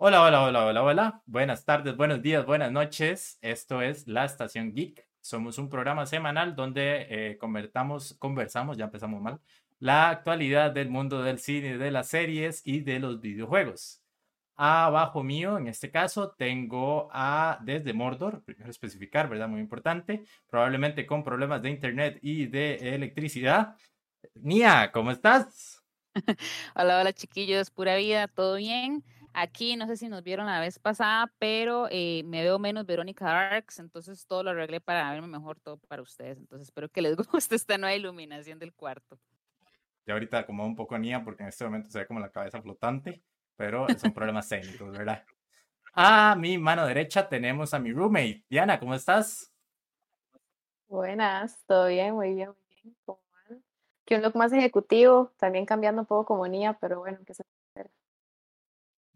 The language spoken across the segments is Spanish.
Hola, hola, hola, hola, hola. Buenas tardes, buenos días, buenas noches. Esto es La Estación Geek. Somos un programa semanal donde eh, conversamos, ya empezamos mal, la actualidad del mundo del cine, de las series y de los videojuegos. Abajo mío, en este caso, tengo a desde Mordor, primero especificar, ¿verdad? Muy importante, probablemente con problemas de internet y de electricidad. Nia, ¿cómo estás? hola, hola chiquillos, pura vida, ¿todo bien? Aquí no sé si nos vieron la vez pasada, pero eh, me veo menos Verónica Darks, entonces todo lo arreglé para verme mejor todo para ustedes. Entonces espero que les guste esta nueva iluminación del cuarto. Ya ahorita como un poco Nia porque en este momento se ve como la cabeza flotante, pero son problemas técnicos, ¿verdad? A mi mano derecha tenemos a mi roommate. Diana, ¿cómo estás? Buenas, todo bien, muy bien, muy bien. ¿Cómo van? Que un look más ejecutivo, también cambiando un poco como Nia, pero bueno, que se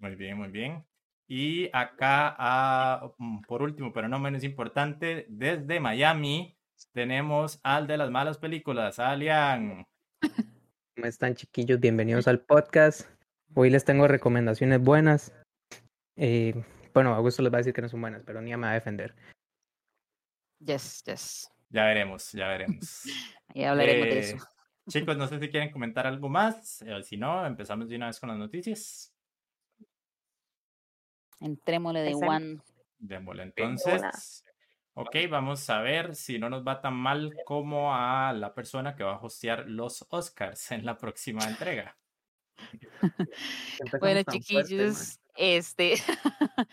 muy bien, muy bien. Y acá, ah, mm, por último, pero no menos importante, desde Miami tenemos al de las malas películas, Alian. ¿Cómo están chiquillos? Bienvenidos al podcast. Hoy les tengo recomendaciones buenas. Eh, bueno, Augusto les va a decir que no son buenas, pero ni me va a defender. Yes, yes. Ya veremos, ya veremos. ya hablaremos de eso. Eh, chicos, no sé si quieren comentar algo más. Eh, si no, empezamos de una vez con las noticias. Entrémosle de one. Démosle entonces. Ok, vamos a ver si no nos va tan mal como a la persona que va a hostear los Oscars en la próxima entrega. bueno, chiquillos, este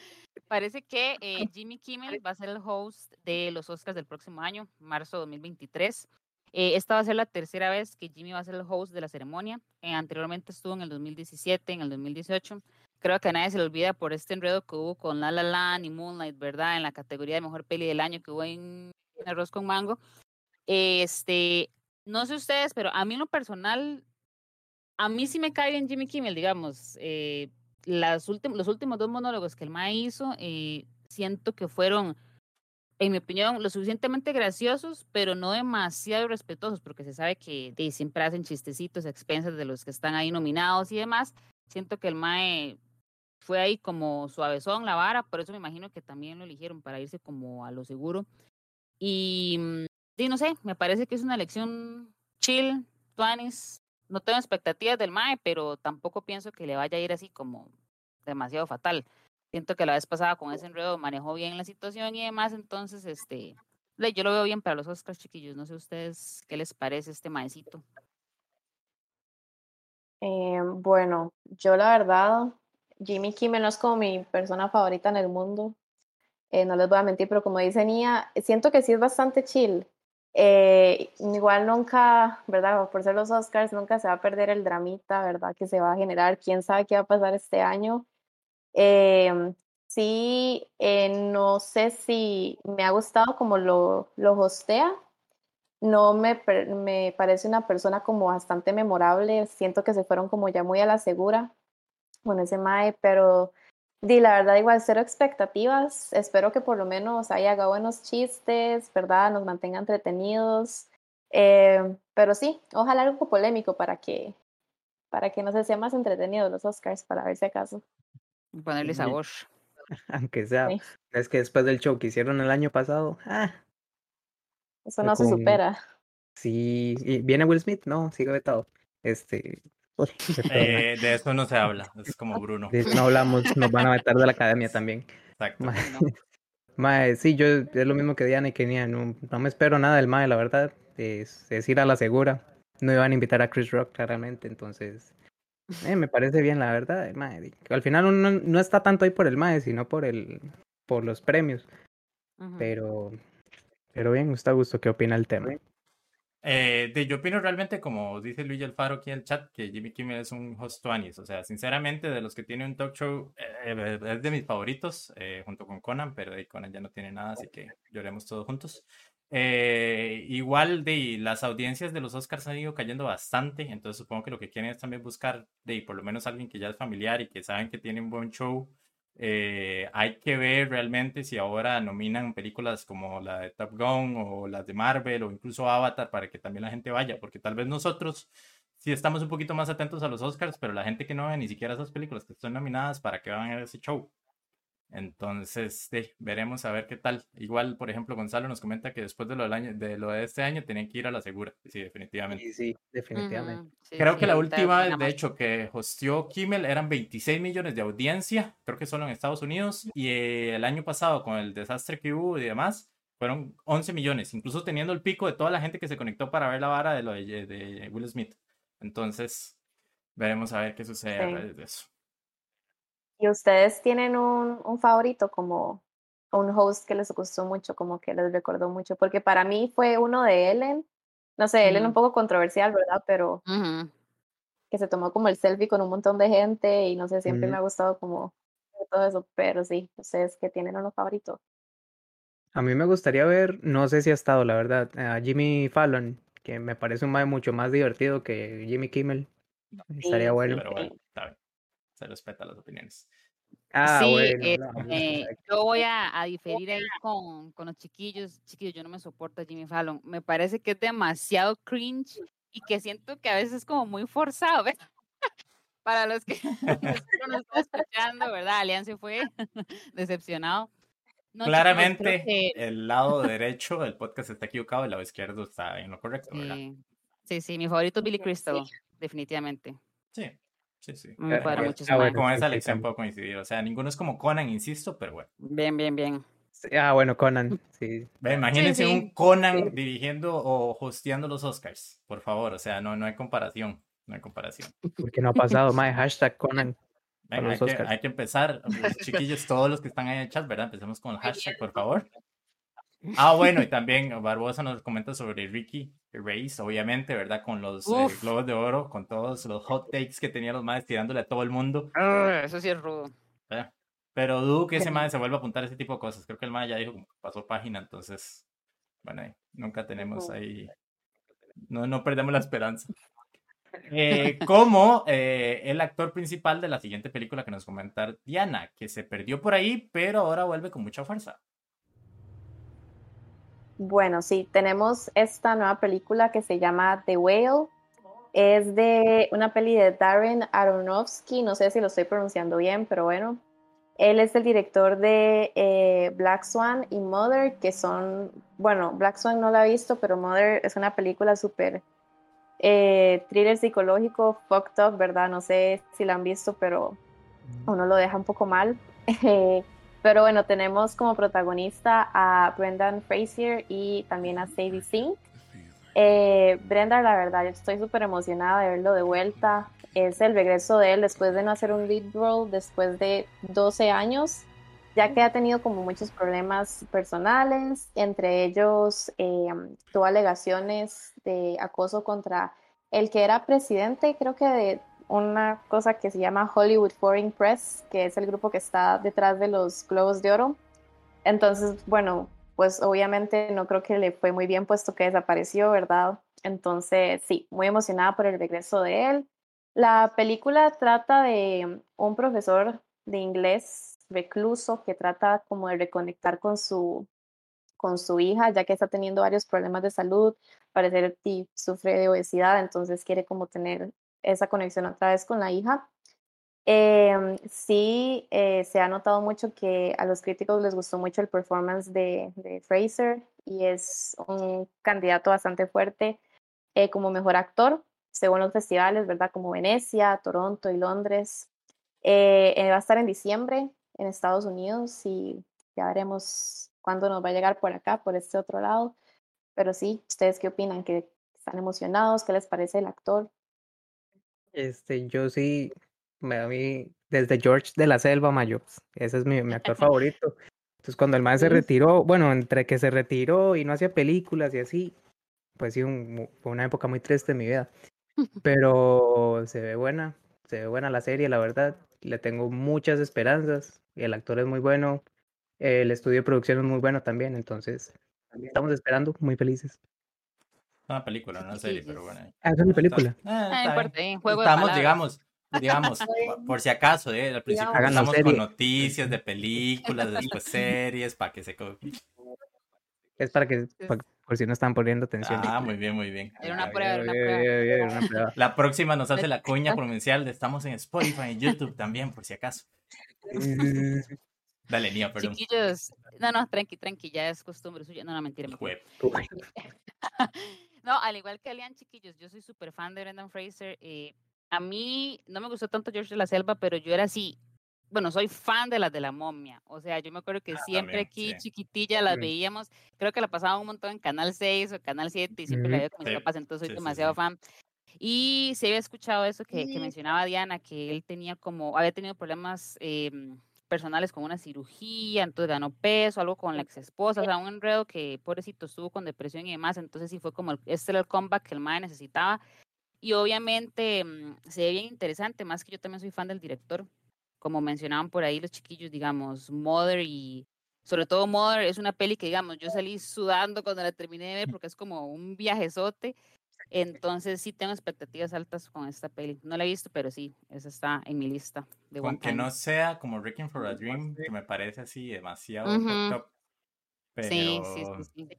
parece que eh, Jimmy Kimmel va a ser el host de los Oscars del próximo año, marzo de 2023. Eh, esta va a ser la tercera vez que Jimmy va a ser el host de la ceremonia. Eh, anteriormente estuvo en el 2017, en el 2018 creo que nadie se le olvida por este enredo que hubo con La La Land y Moonlight, ¿verdad? En la categoría de mejor peli del año que hubo en Arroz con Mango. Este, no sé ustedes, pero a mí en lo personal, a mí sí me cae bien Jimmy Kimmel, digamos. Eh, las los últimos dos monólogos que el MA hizo, eh, siento que fueron, en mi opinión, lo suficientemente graciosos, pero no demasiado respetuosos, porque se sabe que siempre hacen chistecitos a expensas de los que están ahí nominados y demás. Siento que el MAE fue ahí como suavezón la vara, por eso me imagino que también lo eligieron para irse como a lo seguro. Y, mm, sí, no sé, me parece que es una elección chill, tuanis. No tengo expectativas del MAE, pero tampoco pienso que le vaya a ir así como demasiado fatal. Siento que la vez pasada con ese enredo manejó bien la situación y demás, entonces, este, yo lo veo bien para los Oscars, chiquillos. No sé ustedes qué les parece este maecito. Eh, bueno, yo la verdad Jimmy Kimmel no es como mi persona favorita en el mundo. Eh, no les voy a mentir, pero como dice Nia, siento que sí es bastante chill. Eh, igual nunca, ¿verdad? Por ser los Oscars, nunca se va a perder el dramita, ¿verdad? Que se va a generar. Quién sabe qué va a pasar este año. Eh, sí, no sé si me ha gustado como lo, lo hostea. No me, me parece una persona como bastante memorable. Siento que se fueron como ya muy a la segura con ese Mae, pero di la verdad igual cero expectativas. Espero que por lo menos haya haga buenos chistes, ¿verdad? Nos mantenga entretenidos. Eh, pero sí, ojalá algo polémico para que para que no se sea más entretenido los Oscars, para ver si acaso. Ponerle sabor. Aunque sea, es que después del show que hicieron el año pasado, ah, eso no se supera. Sí, y viene Will Smith, no, sigue vetado. Este, eh, de eso no se habla, es como Bruno. no hablamos, nos van a meter de la academia también. Exacto. Mae, sí, yo es lo mismo que Diana y Kenia, no, no me espero nada del Mae, la verdad, es, es, ir a la segura. No iban a invitar a Chris Rock claramente, entonces eh, me parece bien, la verdad. Mae, al final uno no está tanto ahí por el Mae, sino por el por los premios. Pero pero bien, me está gusto qué opina el tema. Eh, de, yo opino realmente, como dice Luis Alfaro aquí en el chat, que Jimmy Kimmel es un host 20 O sea, sinceramente, de los que tiene un talk show, eh, es de mis favoritos, eh, junto con Conan, pero de Conan ya no tiene nada, así que lloremos todos juntos. igual de las audiencias de los Oscars han ido cayendo bastante, entonces supongo que lo que quieren es también buscar de por lo menos alguien que ya es familiar y que saben que tiene un buen show eh, hay que ver realmente si ahora nominan películas como la de Top Gun o las de Marvel o incluso Avatar para que también la gente vaya, porque tal vez nosotros, sí estamos un poquito más atentos a los Oscars, pero la gente que no ve ni siquiera esas películas que están nominadas, ¿para que van a ver ese show? Entonces, sí, veremos a ver qué tal. Igual, por ejemplo, Gonzalo nos comenta que después de lo, del año, de lo de este año tenían que ir a la segura. Sí, definitivamente. Sí, sí, definitivamente. Sí, Creo sí, que la última, de más. hecho, que hostió Kimmel eran 26 millones de audiencia, creo que solo en Estados Unidos, y eh, el año pasado, con el desastre que hubo y demás, fueron 11 millones, incluso teniendo el pico de toda la gente que se conectó para ver la vara de, lo de, de Will Smith. Entonces, veremos a ver qué sucede a raíz de eso. ¿Y ustedes tienen un, un favorito como un host que les gustó mucho, como que les recordó mucho? Porque para mí fue uno de Ellen. No sé, Ellen un poco controversial, ¿verdad? Pero que se tomó como el selfie con un montón de gente y no sé, siempre me ha gustado como todo eso, pero sí, ustedes que tienen uno favorito. A mí me gustaría ver, no sé si ha estado, la verdad, a Jimmy Fallon, que me parece un mae mucho más divertido que Jimmy Kimmel. Estaría Sí, bueno. Pero bueno, está bien. Se respeta las opiniones. Ah, sí, bueno, no, este, yo voy a, a diferir ahí con, con los chiquillos. Chiquillos, yo no me soporto a Jimmy Fallon. Me parece que es demasiado cringe y que siento que a veces es como muy forzado. ¿ves? Para los que no nos están escuchando, ¿verdad? Alianza fue decepcionado. No, Claramente, que- el lado derecho del podcast está equivocado, el lado izquierdo está en lo correcto, ¿verdad? sí, sí, sí, mi favorito es Billy Sí. Crystal, definitivamente. Sí, sí, sí. Me Eh, cuadra eh, mucho ah, bueno. Con esa sí, lección también. puedo coincidir. O sea, ninguno es como Conan, insisto, pero bueno. Bien, bien, bien. Sí, Ah, bueno, Conan, sí. Ve, imagínense sí. un Conan dirigiendo o hosteando los Oscars, por favor. O sea, no, no hay comparación. No hay comparación. Porque no ha pasado, mae, hashtag Conan. Venga, hay, que, Oscars. hay que empezar, los chiquillos, todos los que están ahí en el chat, ¿verdad? Empecemos con el hashtag, por favor. Ah, bueno, y también Barbosa nos comenta sobre Ricky Reyes, obviamente, ¿verdad? Con los eh, globos de oro, con todos los hot takes que tenían los madres tirándole a todo el mundo. Ah, Eso sí es rudo. ¿verdad? Pero dudo que ese madre se vuelva a apuntar ese tipo de cosas. Creo que el madre ya dijo pasó página, entonces, bueno, ahí nunca tenemos ahí, no, no perdemos la esperanza. Eh, como eh, el actor principal de la siguiente película que nos comentar Diana, que se perdió por ahí, pero ahora vuelve con mucha fuerza. Bueno, sí, tenemos esta nueva película que se llama The Whale. Es de una peli de Darren Aronofsky, no sé si lo estoy pronunciando bien, pero bueno. Él es el director de eh, Black Swan y Mother, que son, bueno, Black Swan no la he visto, pero Mother es una película súper eh, thriller psicológico, fucked up, ¿verdad? No sé si la han visto, pero uno lo deja un poco mal. Pero bueno, tenemos como protagonista a Brendan Fraser y también a Sadie Sink. Eh, Brenda, la verdad, yo estoy súper emocionada de verlo de vuelta. Es el regreso de él después de no hacer un lead role después de 12 años, ya que ha tenido como muchos problemas personales, entre ellos eh, tuvo alegaciones de acoso contra el que era presidente, creo que de una cosa que se llama Hollywood Foreign Press, que es el grupo que está detrás de los Globos de Oro. Entonces, bueno, pues obviamente no creo que le fue muy bien puesto que desapareció, ¿verdad? Entonces, sí, muy emocionada por el regreso de él. La película trata de un profesor de inglés recluso que trata como de reconectar con su, con su hija, ya que está teniendo varios problemas de salud, parecer y sufre de obesidad, entonces quiere como tener esa conexión otra vez con la hija. Eh, sí, eh, se ha notado mucho que a los críticos les gustó mucho el performance de, de Fraser y es un candidato bastante fuerte eh, como mejor actor, según los festivales, ¿verdad? Como Venecia, Toronto y Londres. Eh, va a estar en diciembre en Estados Unidos y ya veremos cuándo nos va a llegar por acá, por este otro lado. Pero sí, ¿ustedes qué opinan? ¿Que están emocionados? ¿Qué les parece el actor? Este, yo sí, me a mí, desde George de la Selva, Mayo, pues, ese es mi, mi actor favorito. Entonces, cuando el man se retiró, bueno, entre que se retiró y no hacía películas y así, pues sí, un- fue una época muy triste de mi vida. Pero se ve buena, se ve buena la serie, la verdad. Le tengo muchas esperanzas. y El actor es muy bueno, el estudio de producción es muy bueno también, entonces estamos esperando, muy felices. Es una película, no una serie, pero bueno. Ah, es una película. Ah, no importa, en juego Estamos, digamos, digamos, por- si acaso, ¿eh? Al principio Hagan empezamos con noticias de películas, después series, para que se... Es para que, pa- por si no están poniendo atención. Ah, muy bien, muy bien. Era una Ah, prueba, era una prueba. bien, una prueba. La próxima nos hace la cuña provincial de estamos en Spotify y YouTube también, por si acaso. Dale, Nia, perdón. Chiquillos, no, no, tranqui, tranqui, ya es costumbre suya. No, no, mentira, mentira. No, al igual que Alian, chiquillos, yo soy súper fan de Brendan Fraser. eh, a mí no me gustó tanto George de la Selva, pero yo era así. Bueno, soy fan de las de la momia. O sea, yo me acuerdo que Ah, siempre también, aquí, sí. chiquitilla, las Mm. veíamos. Creo que la pasaban un montón en Canal 6 o Canal 7 y siempre la veía con mis Sí, papás, entonces soy sí, demasiado fan. Y se había escuchado eso que, que mencionaba Diana, que él tenía como, había tenido problemas em, personales con una cirugía, entonces ganó peso, algo con la ex esposa, o sea, un enredo que pobrecito estuvo con depresión y demás, entonces sí fue como, el, este era el comeback que el MAE necesitaba. Y obviamente mm, se ve bien interesante, más que yo también soy fan del director, como mencionaban por ahí los chiquillos, digamos, Mother y sobre todo Mother es una peli que, digamos, yo salí sudando cuando la terminé de ver porque es como un viajezote. Entonces sí tengo expectativas altas con esta peli. No la he visto, pero sí, esa está en mi lista de Con One que no sea como Wrecking for a Dream, que me parece así demasiado Ujú. fucked up. Pero, Sí, sí, sí, sí.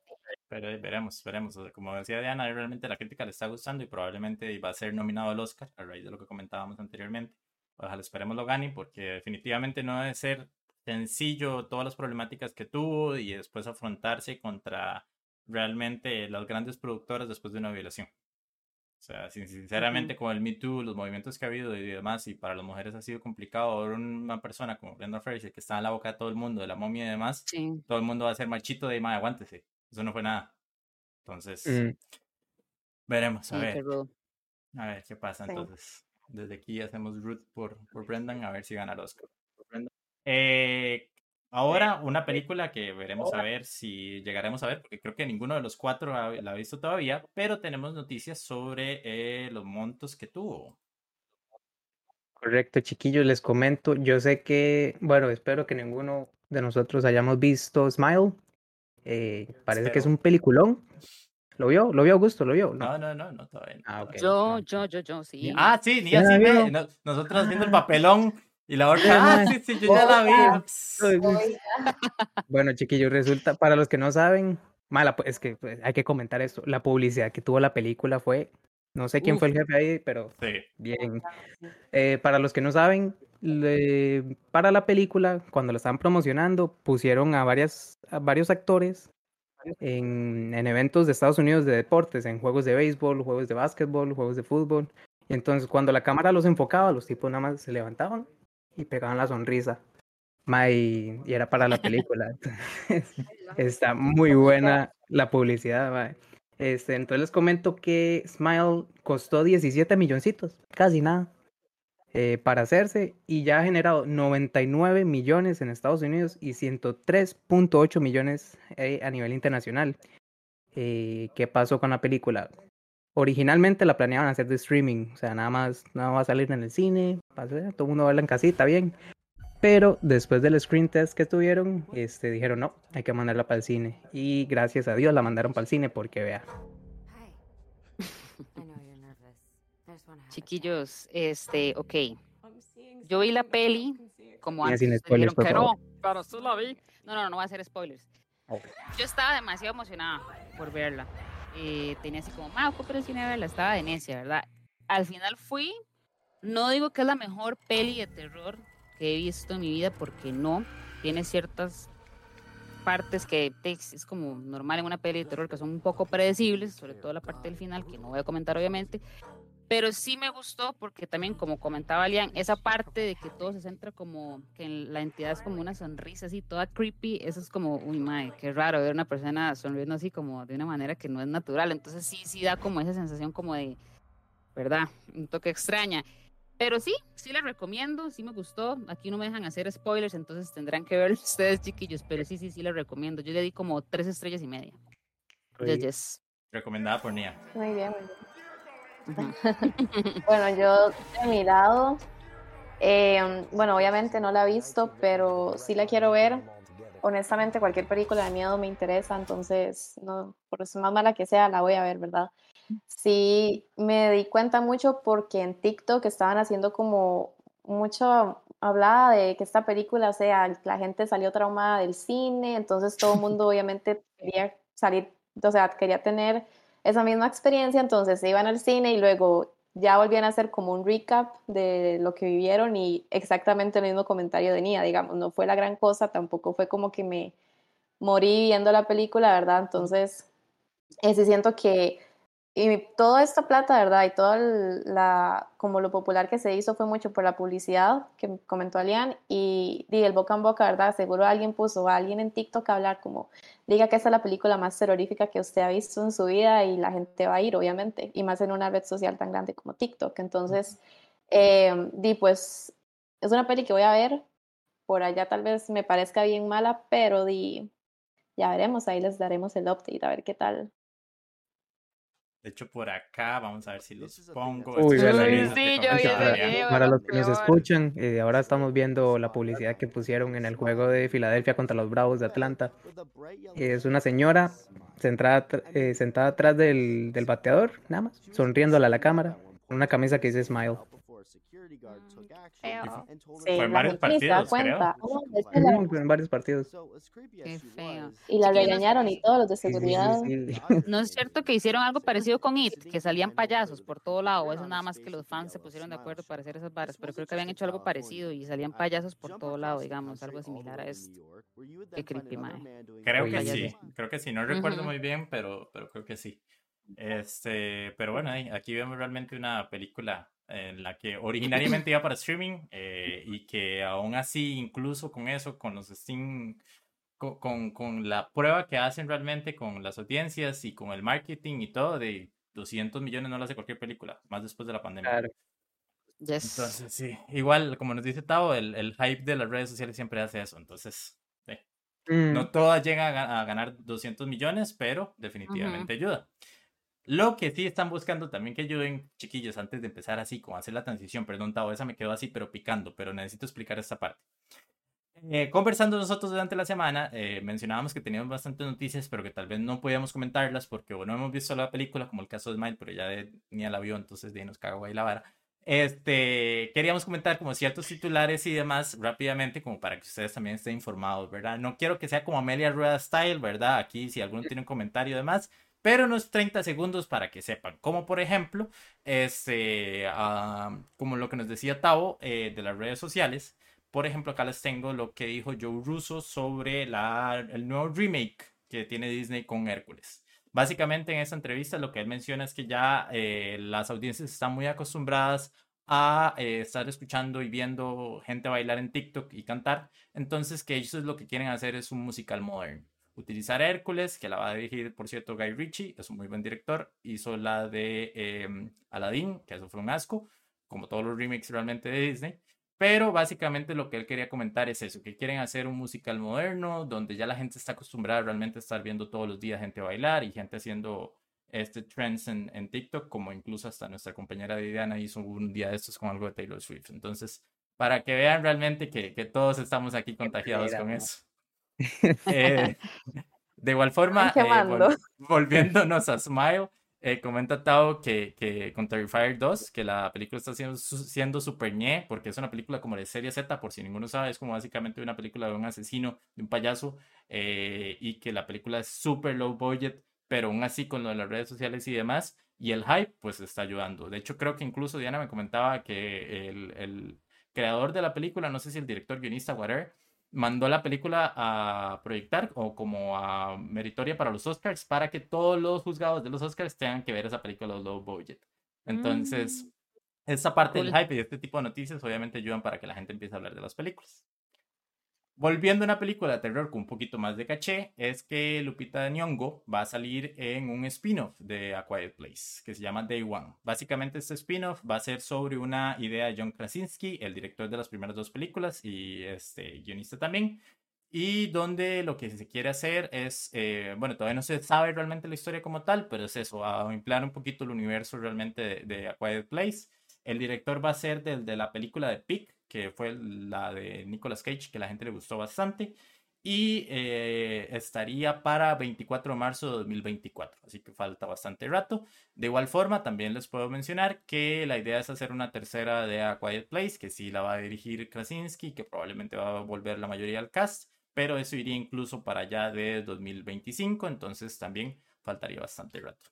pero veremos, veremos. O sea, como decía Diana, ahí realmente la crítica le está gustando y probablemente va a ser nominado al Oscar, a raíz de lo que comentábamos anteriormente. Ojalá esperemos lo gane, porque definitivamente no debe ser sencillo todas las problemáticas que tuvo y después afrontarse contra realmente las grandes productoras después de una violación. O sea, sin- sinceramente, con el Me Too, los movimientos que ha habido y demás, y para las mujeres ha sido complicado ver una persona como Brenda Fraser que está en la boca de todo el mundo, de la momia y demás, Sí. todo el mundo va a ser machito de más, aguántese. Eso no fue nada. Entonces, Mm, veremos, a Sí, ver, a ver qué pasa. Sí. Entonces, desde aquí hacemos root por, por Brendan, a ver si gana el Oscar. Eh, ahora, una película que veremos a ver si llegaremos a ver, porque creo que ninguno de los cuatro ha- la ha visto todavía, pero tenemos noticias sobre eh, los montos que tuvo. Correcto, chiquillos, les comento. Yo sé que, bueno, espero que ninguno de nosotros hayamos visto Smile. Eh, parece que es un peliculón. ¿Lo vio? ¿Lo vio Augusto? ¿Lo vio? No, no, no, no, todavía no, Ah, Yo, no. yo, yo, yo, sí. Ah, sí, ni ¿Ya la así no- Nosotros viendo el papelón y la otra. Ah, sí, sí, yo ya la vi. Bueno, chiquillos, resulta, para los que no saben, mala, es que pues, hay que comentar esto. La publicidad que tuvo la película fue, no sé quién fue el jefe ahí, pero Sí, bien. Eh, para los que no saben, le- para la película, cuando la estaban promocionando, pusieron a, varias, a varios actores en, en eventos de Estados Unidos de deportes, en juegos de béisbol, juegos de básquetbol, juegos de fútbol. Y entonces cuando la cámara los enfocaba, los tipos nada más se levantaban y pegaban la sonrisa. Ma, y, y era para la película. Entonces, está muy buena la publicidad. ma. Este, entonces les comento que Smile costó 17 milloncitos, casi nada, eh, para hacerse y ya ha generado 99 millones en Estados Unidos y 103.8 millones eh, a nivel internacional. Eh, ¿Qué pasó con la película? Originalmente la planeaban hacer de streaming, o sea, nada más, nada va a salir en el cine, va a ser- todo el mundo va a verla en casita, bien. Pero después del screen test que tuvieron, este, dijeron no, hay que mandarla para el cine. Y gracias a Dios la mandaron para el cine porque vea. Chiquillos, este, ok. Yo vi la peli como antes. sin spoilers, dijeron no, pero sí la vi. No, no, no voy a hacer spoilers. Ok. Yo estaba demasiado emocionada por verla. Eh, tenía así como, ma, fue el cine verla. Estaba de necia, ¿verdad? Al final fui. No digo que es la mejor peli de terror que he visto en mi vida, porque no. Tiene ciertas partes que es como normal en una peli de terror que son un poco predecibles, sobre todo la parte del final, que no voy a comentar obviamente. Pero sí me gustó porque también, como comentaba Lian, esa parte de que todo se centra como que en la entidad es como una sonrisa así, toda creepy, eso es como, uy, madre, qué raro ver una persona sonriendo así como de una manera que no es natural. Entonces sí, sí da como esa sensación como de, ¿verdad? Un toque extraña. Pero sí, sí la recomiendo, sí me gustó. Aquí no me dejan hacer spoilers, entonces tendrán que ver ustedes, chiquillos. Pero sí, sí, sí la recomiendo. Yo le di como tres estrellas y media. Yes, yes. recomendada por Nia. Muy bien, muy bien. Bueno, yo de mi lado, eh, bueno, obviamente no la he visto, pero sí la quiero ver. Honestamente, cualquier película de miedo me interesa, entonces, no, por eso más mala que sea, la voy a ver, ¿verdad? Sí, me di cuenta mucho porque en TikTok estaban haciendo como mucho, hablaba de que esta película, o sea, la gente salió traumada del cine, entonces todo el mundo obviamente quería salir, o sea, quería tener esa misma experiencia, entonces se iban al cine y luego ya volvían a hacer como un recap de lo que vivieron y exactamente el mismo comentario de Nia, digamos, no fue la gran cosa, tampoco fue como que me morí viendo la película, ¿verdad? Entonces, ese siento que y toda esta plata, ¿verdad? Y todo la, como lo popular que se hizo fue mucho por la publicidad que comentó Alian y, y, el boca en boca, ¿verdad? Seguro alguien puso a alguien en TikTok a hablar como, diga que esta es la película más terrorífica que usted ha visto en su vida y la gente va a ir, obviamente, y más en una red social tan grande como TikTok. Entonces, eh, di, pues, es una peli que voy a ver, por allá tal vez me parezca bien mala, pero di, ya veremos, ahí les daremos el update, a ver qué tal de hecho, por acá, vamos a ver si los pongo. Uy, sí. Para lo los que nos escuchan, eh, ahora estamos viendo la publicidad que pusieron en el juego de Filadelfia contra los Bravos de Atlanta. Es una señora sentada, eh, sentada atrás del, del bateador, nada más, sonriéndole a la cámara, con una camisa que dice Smile. Sí, Fue en varios partidos, creo. En varios partidos. Qué feo. y la regañaron y todos los de Sí, sí, sí, seguridad. sí. ¿No es cierto que hicieron algo parecido con It? Que salían payasos por todo lado. Eso nada más que los fans se pusieron de acuerdo para hacer esas varas. Pero creo que habían hecho algo parecido y salían payasos por todo lado, digamos. Algo similar a esto. Qué creepy, mae. Creo que sí, creo que sí, no recuerdo muy bien, pero, pero creo que sí. Este, pero bueno, aquí vemos realmente una película en la que originariamente iba para streaming eh, y que aún así, incluso con eso, con los Steam, co- con, con la prueba que hacen realmente con las audiencias y con el marketing y todo, de 200 millones no lo hace cualquier película, más después de la pandemia. Claro. Yes. Entonces, sí, igual, como nos dice Tavo, el, el hype de las redes sociales siempre hace eso, entonces... sí. Mm, No todas llegan a, a ganar 200 millones, pero definitivamente ayuda. Lo que sí están buscando también que ayuden, chiquillos, antes de empezar así, como hacer la transición, perdón, Tavo, esa me quedó así, pero picando, pero necesito explicar esta parte. Eh, conversando nosotros durante la semana, eh, mencionábamos que teníamos bastantes noticias, pero que tal vez no podíamos comentarlas porque o no hemos visto la película, como el caso de Smile, pero ya de- ni la vio, entonces de ahí nos cago ahí la vara. Este, queríamos comentar como ciertos titulares y demás rápidamente, como para que ustedes también estén informados, ¿verdad? No quiero que sea como Amelia Rueda Style, ¿verdad? Aquí, si alguno tiene un comentario y demás, pero unos 30 segundos para que sepan. Como por ejemplo, este, como lo que nos decía Tavo eh, de las redes sociales. Por ejemplo, acá les tengo lo que dijo Joe Russo sobre la, el nuevo remake que tiene Disney con Hércules. Básicamente en esta entrevista lo que él menciona es que ya eh, las audiencias están muy acostumbradas a eh, estar escuchando y viendo gente bailar en TikTok y cantar. Entonces que ellos lo que quieren hacer es un musical moderno. Utilizar a Hércules, que la va a dirigir, por cierto, Guy Ritchie, es un muy buen director. Hizo la de eh, Aladdin, que eso fue un asco, como todos los remakes realmente de Disney. Pero básicamente lo que él quería comentar es eso, que quieren hacer un musical moderno, donde ya la gente está acostumbrada realmente a estar viendo todos los días gente bailar y gente haciendo este trends en, en TikTok, como incluso hasta nuestra compañera Diana hizo un día de estos con algo de Taylor Swift. Entonces, para que vean realmente que, que todos estamos aquí contagiados con eso. Eh, de igual forma, eh, vol- volviéndonos a Smile, eh, comenta Tao que, que con Terrifier 2, que la película está siendo siendo super ñe, porque es una película como de serie Z, por si ninguno sabe, es como básicamente una película de un asesino, de un payaso, eh, y que la película es super low budget, pero aún así con lo de las redes sociales y demás, y el hype, pues está ayudando. De hecho, creo que incluso Diana me comentaba que el, el creador de la película, no sé si el director, guionista, whatever, mandó la película a proyectar o como a meritoria para los Oscars para que todos los juzgados de los Oscars tengan que ver esa película low budget. Entonces, esta parte del hype y este tipo de noticias obviamente ayudan para que la gente empiece a hablar de las películas. Volviendo a una película de terror con un poquito más de caché, es que Lupita Nyong'o va a salir en un spin-off de A Quiet Place, que se llama Day One. Básicamente este spin-off va a ser sobre una idea de John Krasinski, el director de las primeras dos películas y este guionista también, y donde lo que se quiere hacer es, eh, bueno, todavía no se sabe realmente la historia como tal, pero es eso, a emplear un poquito el universo realmente de, de Quiet Place. El director va a ser del de la película de Pick, que fue la de Nicolas Cage, que la gente le gustó bastante. Y eh, estaría para 24 de marzo de 2024, así que falta bastante rato. De igual forma, también les puedo mencionar que la idea es hacer una tercera de A Quiet Place, que sí la va a dirigir Krasinski, que probablemente va a volver la mayoría del cast, pero eso iría incluso para allá de 2025, entonces también faltaría bastante rato.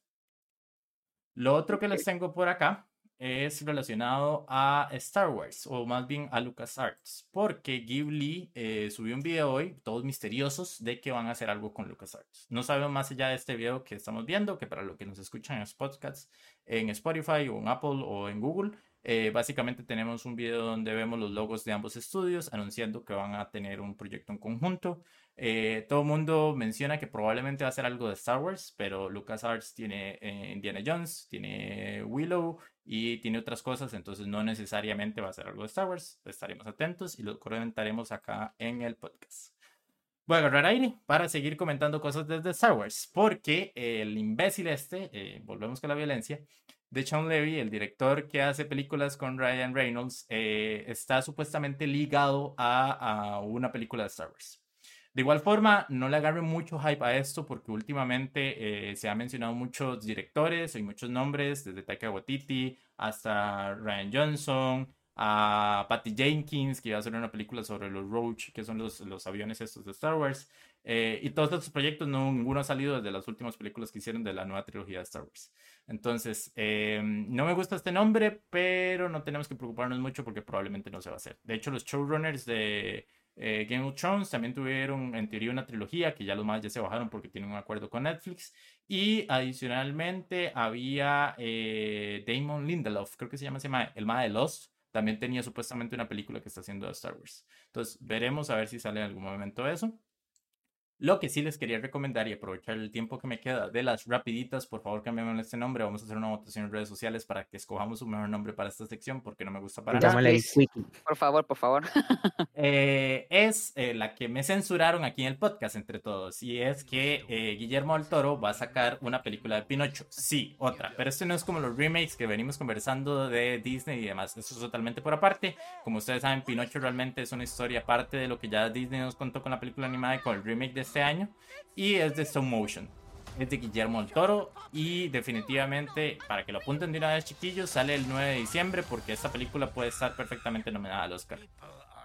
Lo otro que les tengo por acá es relacionado a Star Wars, o más bien a LucasArts, porque Ghibli eh, subió un video hoy, todos misteriosos, de que van a hacer algo con LucasArts. No sabemos más allá de este video que estamos viendo, que para los que nos escuchan en en Spotify o en Apple o en Google, eh, básicamente tenemos un video donde vemos los logos de ambos estudios anunciando que van a tener un proyecto en conjunto. Eh, todo el mundo menciona que probablemente va a ser algo de Star Wars, pero LucasArts tiene Indiana Jones, tiene Willow y tiene otras cosas, entonces no necesariamente va a ser algo de Star Wars. Estaremos atentos y lo comentaremos acá en el podcast. Voy a agarrar aire para seguir comentando cosas desde Star Wars, porque el imbécil este, volvemos con la violencia, de Sean Levy, el director que hace películas con Ryan Reynolds, eh, está supuestamente ligado a, una película de Star Wars. De igual forma, no le agarre mucho hype a esto porque últimamente eh, se han mencionado muchos directores y muchos nombres, desde Taika Waititi hasta Ryan Johnson, a Patty Jenkins, que iba a hacer una película sobre los Roach, que son los, los aviones estos de Star Wars. Eh, y todos estos proyectos, no, ninguno ha salido desde las últimas películas que hicieron de la nueva trilogía de Star Wars. Entonces, eh, no me gusta este nombre, pero no tenemos que preocuparnos mucho porque probablemente no se va a hacer. De hecho, los showrunners de eh, Game of Thrones también tuvieron en teoría una trilogía que ya los más ya se bajaron porque tienen un acuerdo con Netflix. Y adicionalmente había Damon Lindelof, creo que se llama, se llama el más de Lost también tenía supuestamente una película que está haciendo de Star Wars. Entonces, veremos a ver si sale en algún momento eso. Lo que sí les quería recomendar y aprovechar el tiempo que me queda de las rapiditas, por favor cámbiame este nombre. Vamos a hacer una votación en redes sociales para que escojamos un mejor nombre para esta sección porque no me gusta para nada. Por favor, por favor. Eh, es eh, la que me censuraron aquí en el podcast entre todos y es que eh, Guillermo del Toro va a sacar una película de Pinocho. Sí, otra, pero esto no es como los remakes que venimos conversando de Disney y demás. Eso es totalmente por aparte. Como ustedes saben, Pinocho realmente es una historia aparte de lo que ya Disney nos contó con la película animada y con el remake de este año y es de stop motion. Es de Guillermo del Toro y definitivamente, para que lo apunten de una vez chiquillos, sale el 9 de diciembre porque esta película puede estar perfectamente nominada al Oscar.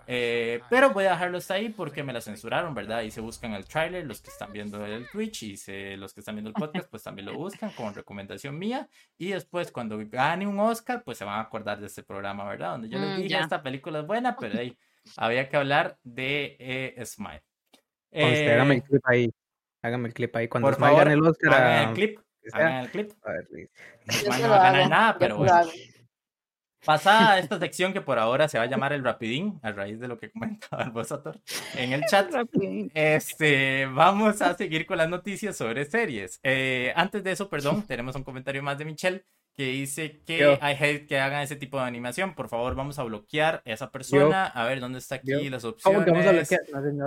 Eh, pero voy a dejarlo hasta ahí porque me la censuraron, ¿verdad? Y se buscan el trailer, los que están viendo el Twitch y se, los que están viendo el podcast, pues también lo buscan como recomendación mía. Y después, cuando gane un Oscar, pues se van a acordar de este programa, ¿verdad? Donde yo les mm, dije, esta película es buena, pero ahí había que hablar de eh, Smile. Eh, hágame el clip ahí. Hágame el clip ahí. Cuando por favor, el Oscar. Hagan el clip. Hagan el clip. A ver, no va a ganar nada, pero bueno. Pasada esta sección que por ahora se va a llamar el rapidín, a raíz de lo que comentaba el Bosator en el chat, este, vamos a seguir con las noticias sobre series. Eh, antes de eso, perdón, tenemos un comentario más de Michelle que dice que hay hate que hagan ese tipo de animación. Por favor, vamos a bloquear a esa persona. A ver, ¿dónde está aquí las opciones? vamos a bloquear?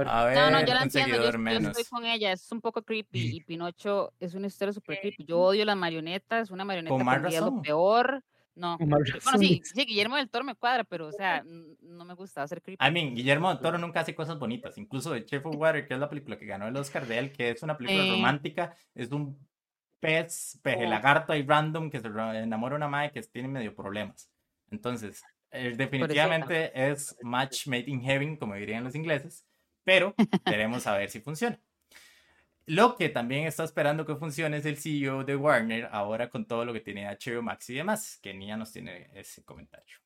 A ver, no, no, yo la entiendo. Yo, yo, estoy con ella. Es un poco creepy. Y Pinocho es una historia súper creepy. Yo odio las marionetas. Una marioneta con es lo peor. No. Bueno, sí, sí, Guillermo del Toro me cuadra, pero, o sea, no me gusta hacer creepy. I mean, Guillermo del Toro nunca hace cosas bonitas. Incluso de Chef of Water, que es la película que ganó el Oscar de él, que es una película romántica, es un pez, peje lagarto y random que se enamora una madre que tiene medio problemas. Entonces, eh, definitivamente es match made in heaven, como dirían los ingleses, pero queremos saber si funciona. Lo que también está esperando que funcione es el CEO de Warner, ahora con todo lo que tiene HBO Max y demás, que Nia nos tiene ese comentario.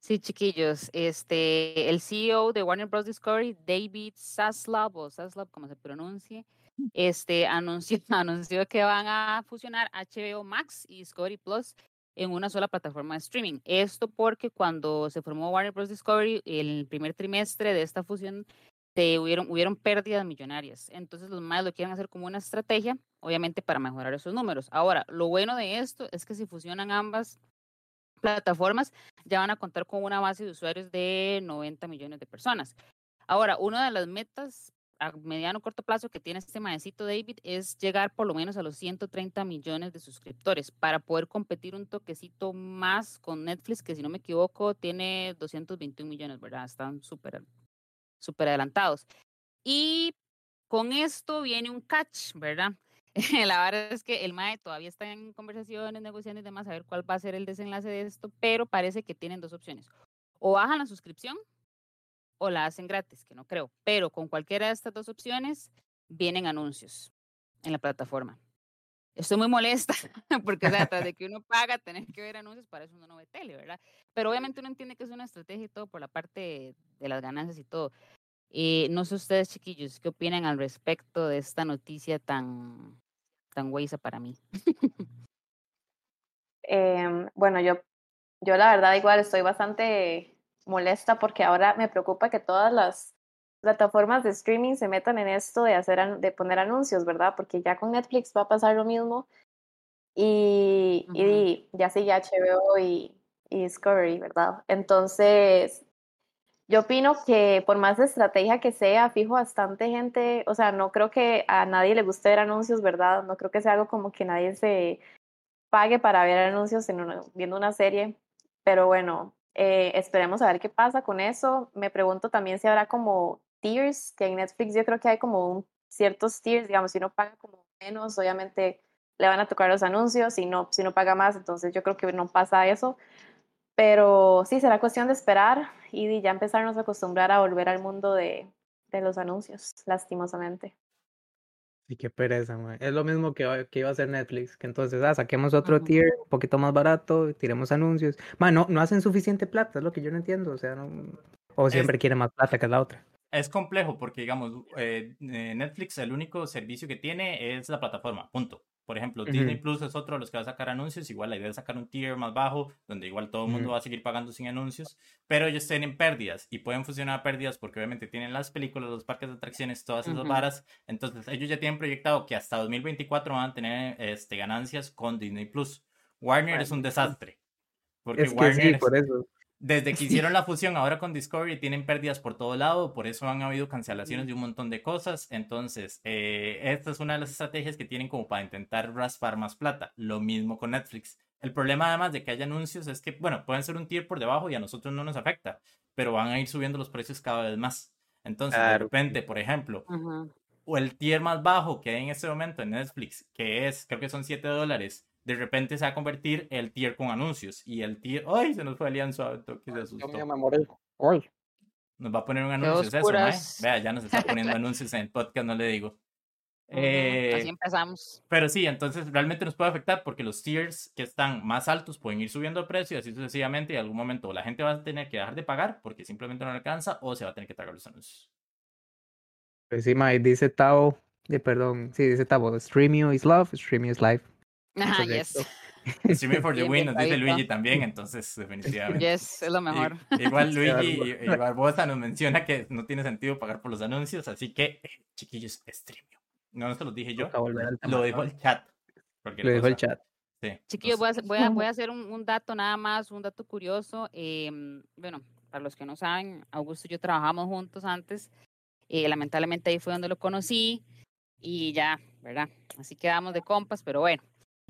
Sí, chiquillos, este, el CEO de Warner Bros. Discovery, David Zaslav, o Zaslav, como se pronuncie, este, anunció, anunció que van a fusionar HBO Max y Discovery Plus en una sola plataforma de streaming. Esto porque cuando se formó Warner Bros. Discovery, el primer trimestre de esta fusión, se hubieron, hubieron pérdidas millonarias. Entonces los más lo quieren hacer como una estrategia, obviamente para mejorar esos números. Ahora, lo bueno de esto es que si fusionan ambas plataformas, ya van a contar con una base de usuarios de 90 millones de personas. Ahora, una de las metas a mediano corto plazo que tiene este maecito David es llegar por lo menos a los 130 millones de suscriptores para poder competir un toquecito más con Netflix, que si no me equivoco tiene 221 millones, ¿verdad? Están súper súper adelantados. Y con esto viene un catch, ¿verdad? La verdad es que el MAE todavía está en conversaciones, negociando y demás, a ver cuál va a ser el desenlace de esto, pero parece que tienen dos opciones. O bajan la suscripción o la hacen gratis, que no creo, pero con cualquiera de estas dos opciones vienen anuncios en la plataforma. Estoy muy molesta porque o sea, tras de que uno paga, tener que ver anuncios, para eso uno no ve tele, ¿verdad? Pero obviamente uno entiende que es una estrategia y todo por la parte de las ganancias y todo. Eh, no sé ustedes, chiquillos, ¿qué opinan al respecto de esta noticia tan, tan huesa para mí? Em, bueno, yo, yo la verdad igual estoy bastante molesta porque ahora me preocupa que todas las plataformas de streaming se metan en esto de hacer de poner anuncios, ¿verdad? Porque ya con Netflix va a pasar lo mismo y, Ujú. y ya sigue HBO y, y Discovery, ¿verdad? Entonces, yo opino que por más estrategia que sea, fijo bastante gente, o sea, no creo que a nadie le guste ver anuncios, ¿verdad? No creo que sea algo como que nadie se pague para ver anuncios en una- viendo una serie, pero bueno, eh, esperemos a ver qué pasa con eso. Me pregunto también si habrá como tiers, que en Netflix yo creo que hay como un, ciertos tiers, digamos, si uno paga como menos, obviamente le van a tocar los anuncios, si no, si no paga más, entonces yo creo que no pasa eso. Pero sí, será cuestión de esperar y ya empezarnos a acostumbrar a volver al mundo de, de los anuncios, lastimosamente. Y qué pereza, mae. Es lo mismo que, que iba a hacer Netflix, que entonces, ah, saquemos otro tier un poquito más barato, tiremos anuncios. Man, no, no hacen suficiente plata, es lo que yo no entiendo, o sea, no... O siempre quieren más plata que la otra. Es complejo porque, digamos, eh, eh, Netflix el único servicio que tiene es la plataforma, punto. Por ejemplo, Disney. Plus es otro de los que va a sacar anuncios. Igual la idea es sacar un tier más bajo, donde igual todo el mundo va a seguir pagando sin anuncios. Pero ellos tienen pérdidas y pueden funcionar a pérdidas porque obviamente tienen las películas, los parques de atracciones, todas esas Ujú. varas. Entonces, ellos ya tienen proyectado que hasta 2024 van a tener este, ganancias con Disney Plus. Warner es un desastre. Porque Es que Warner sí, es- por eso. Desde que hicieron la fusión ahora con Discovery tienen pérdidas por todo lado, por eso han habido cancelaciones de un montón de cosas. Entonces, eh, esta es una de las estrategias que tienen como para intentar raspar más plata. Lo mismo con Netflix. El problema además de que haya anuncios es que, bueno, pueden ser un tier por debajo y a nosotros no nos afecta, pero van a ir subiendo los precios cada vez más. Entonces, de repente, por ejemplo, o el tier más bajo que hay en este momento en Netflix, que es, creo que son 7 dólares, de repente se va a convertir el tier con anuncios. Y el tier, ¡ay! Se nos fue Alianza, que se Yo asustó. me morí. Uy. Nos va a poner un anuncio, es eso, oscuras. Vea, ya nos está poniendo anuncios en el podcast, no le digo. Eh, Así empezamos. pero sí, entonces realmente nos puede afectar porque los tiers que están más altos pueden ir subiendo de precio y así sucesivamente. Y en algún momento la gente va a tener que dejar de pagar porque simplemente no alcanza o se va a tener que tragar los anuncios. Pues sí, mae, dice Tao, eh, perdón, sí, dice Tao, streaming is love, streaming is life. Ajá, yes. Streaming for the win, nos dice. Luigi también, entonces definitivamente. Yes, es lo mejor. Igual Luigi y, Barbosa. y Barbosa nos menciona que no tiene sentido pagar por los anuncios, así que, eh, chiquillos, streaming. No, no se los dije yo, lo dijo el chat. Lo dijo el chat. Sí, Chiquillos, voy a, hacer- voy a, voy a hacer un, un dato nada más, un dato curioso. em, bueno, para los que no saben, Augusto y yo trabajamos juntos antes. eh, lamentablemente ahí fue donde lo conocí y ya, ¿verdad? Así quedamos de compas, pero bueno.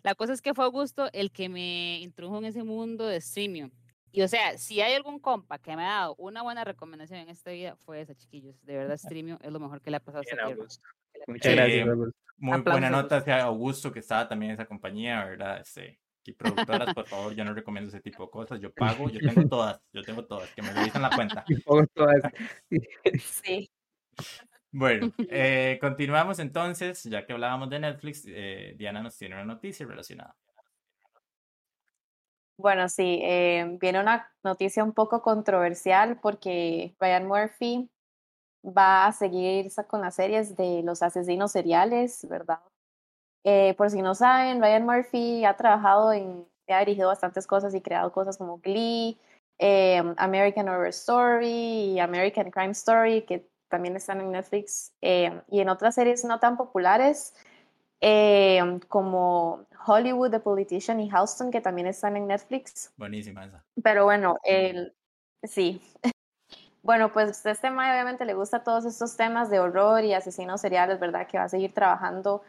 La cosa es que fue Augusto el que me introdujo en ese mundo de streaming. Y o sea, si hay algún compa que me ha dado una buena recomendación en esta vida, fue esa, chiquillos. De verdad, streaming es lo mejor que le ha pasado a Bien, tierra. Augusto. Muchas gracias, Augusto. muy aplausos, buena nota Augusto. hacia Augusto, que estaba también en esa compañía, ¿verdad? Este, y productoras, por favor, yo no recomiendo ese tipo de cosas. Yo pago, yo tengo todas, yo tengo todas, que me revisen la cuenta. Sí. Bueno, eh, continuamos entonces, ya que hablábamos de Netflix, eh, Diana nos tiene una noticia relacionada. Bueno, sí, eh, viene una noticia un poco controversial porque Ryan Murphy va a seguir con las series de los asesinos seriales, ¿verdad? Por si no saben, Ryan Murphy ha trabajado en, ha dirigido bastantes cosas y creado cosas como Glee, American Horror Story y American Crime Story, que también están en Netflix, eh, y en otras series no tan populares, eh, como Hollywood, The Politician y Houston, que también están en Netflix. Buenísima esa. Pero bueno, el, sí. Bueno, pues a este mae obviamente le gusta todos estos temas de horror y asesinos seriales, ¿verdad? Que va a seguir trabajando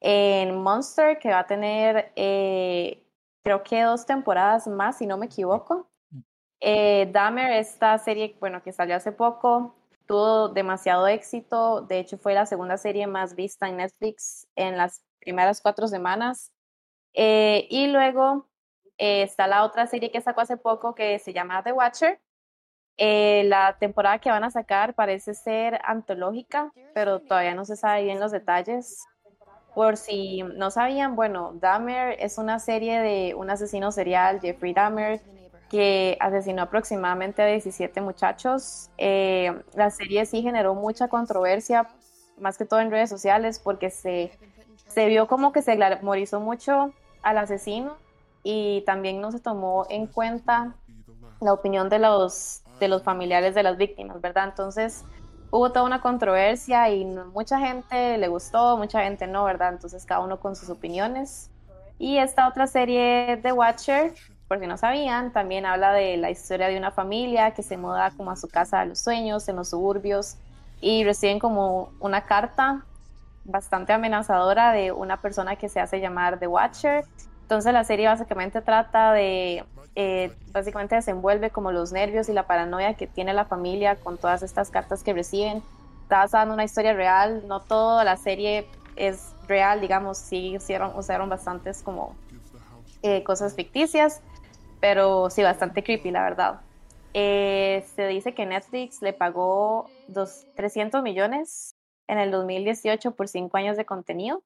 en Monster, que va a tener, eh, creo que dos temporadas más, si no me equivoco. Eh, Dahmer, esta serie, bueno, que salió hace poco, tuvo demasiado éxito. De hecho, fue la segunda serie más vista en Netflix en las primeras cuatro semanas. Eh, y luego eh, está la otra serie que sacó hace poco que se llama The Watcher, Eh, la temporada que van a sacar parece ser antológica, pero todavía no se sabe bien los detalles. Por si no sabían, bueno, Dahmer es una serie de un asesino serial, Jeffrey Dahmer, que asesinó aproximadamente a 17 muchachos. Eh, la serie sí generó mucha controversia, más que todo en redes sociales, porque se, se vio como que se glamorizó mucho al asesino y también no se tomó en cuenta la opinión de los, de los familiares de las víctimas, ¿verdad? Entonces hubo toda una controversia y mucha gente le gustó, mucha gente no, ¿verdad? Entonces cada uno con sus opiniones. Y esta otra serie de Watcher, por si no sabían, también habla de la historia de una familia que se muda como a su casa de los sueños en los suburbios y reciben como una carta bastante amenazadora de una persona que se hace llamar The Watcher. Entonces la serie básicamente trata de, eh, básicamente desenvuelve como los nervios y la paranoia que tiene la familia con todas estas cartas que reciben. Está basada en una historia real, no toda la serie es real, digamos, sí hicieron, usaron bastantes como eh, cosas ficticias, pero sí bastante creepy, la verdad. Eh, se dice que Netflix le pagó dos, 300 millones en el 2018 por cinco años de contenido.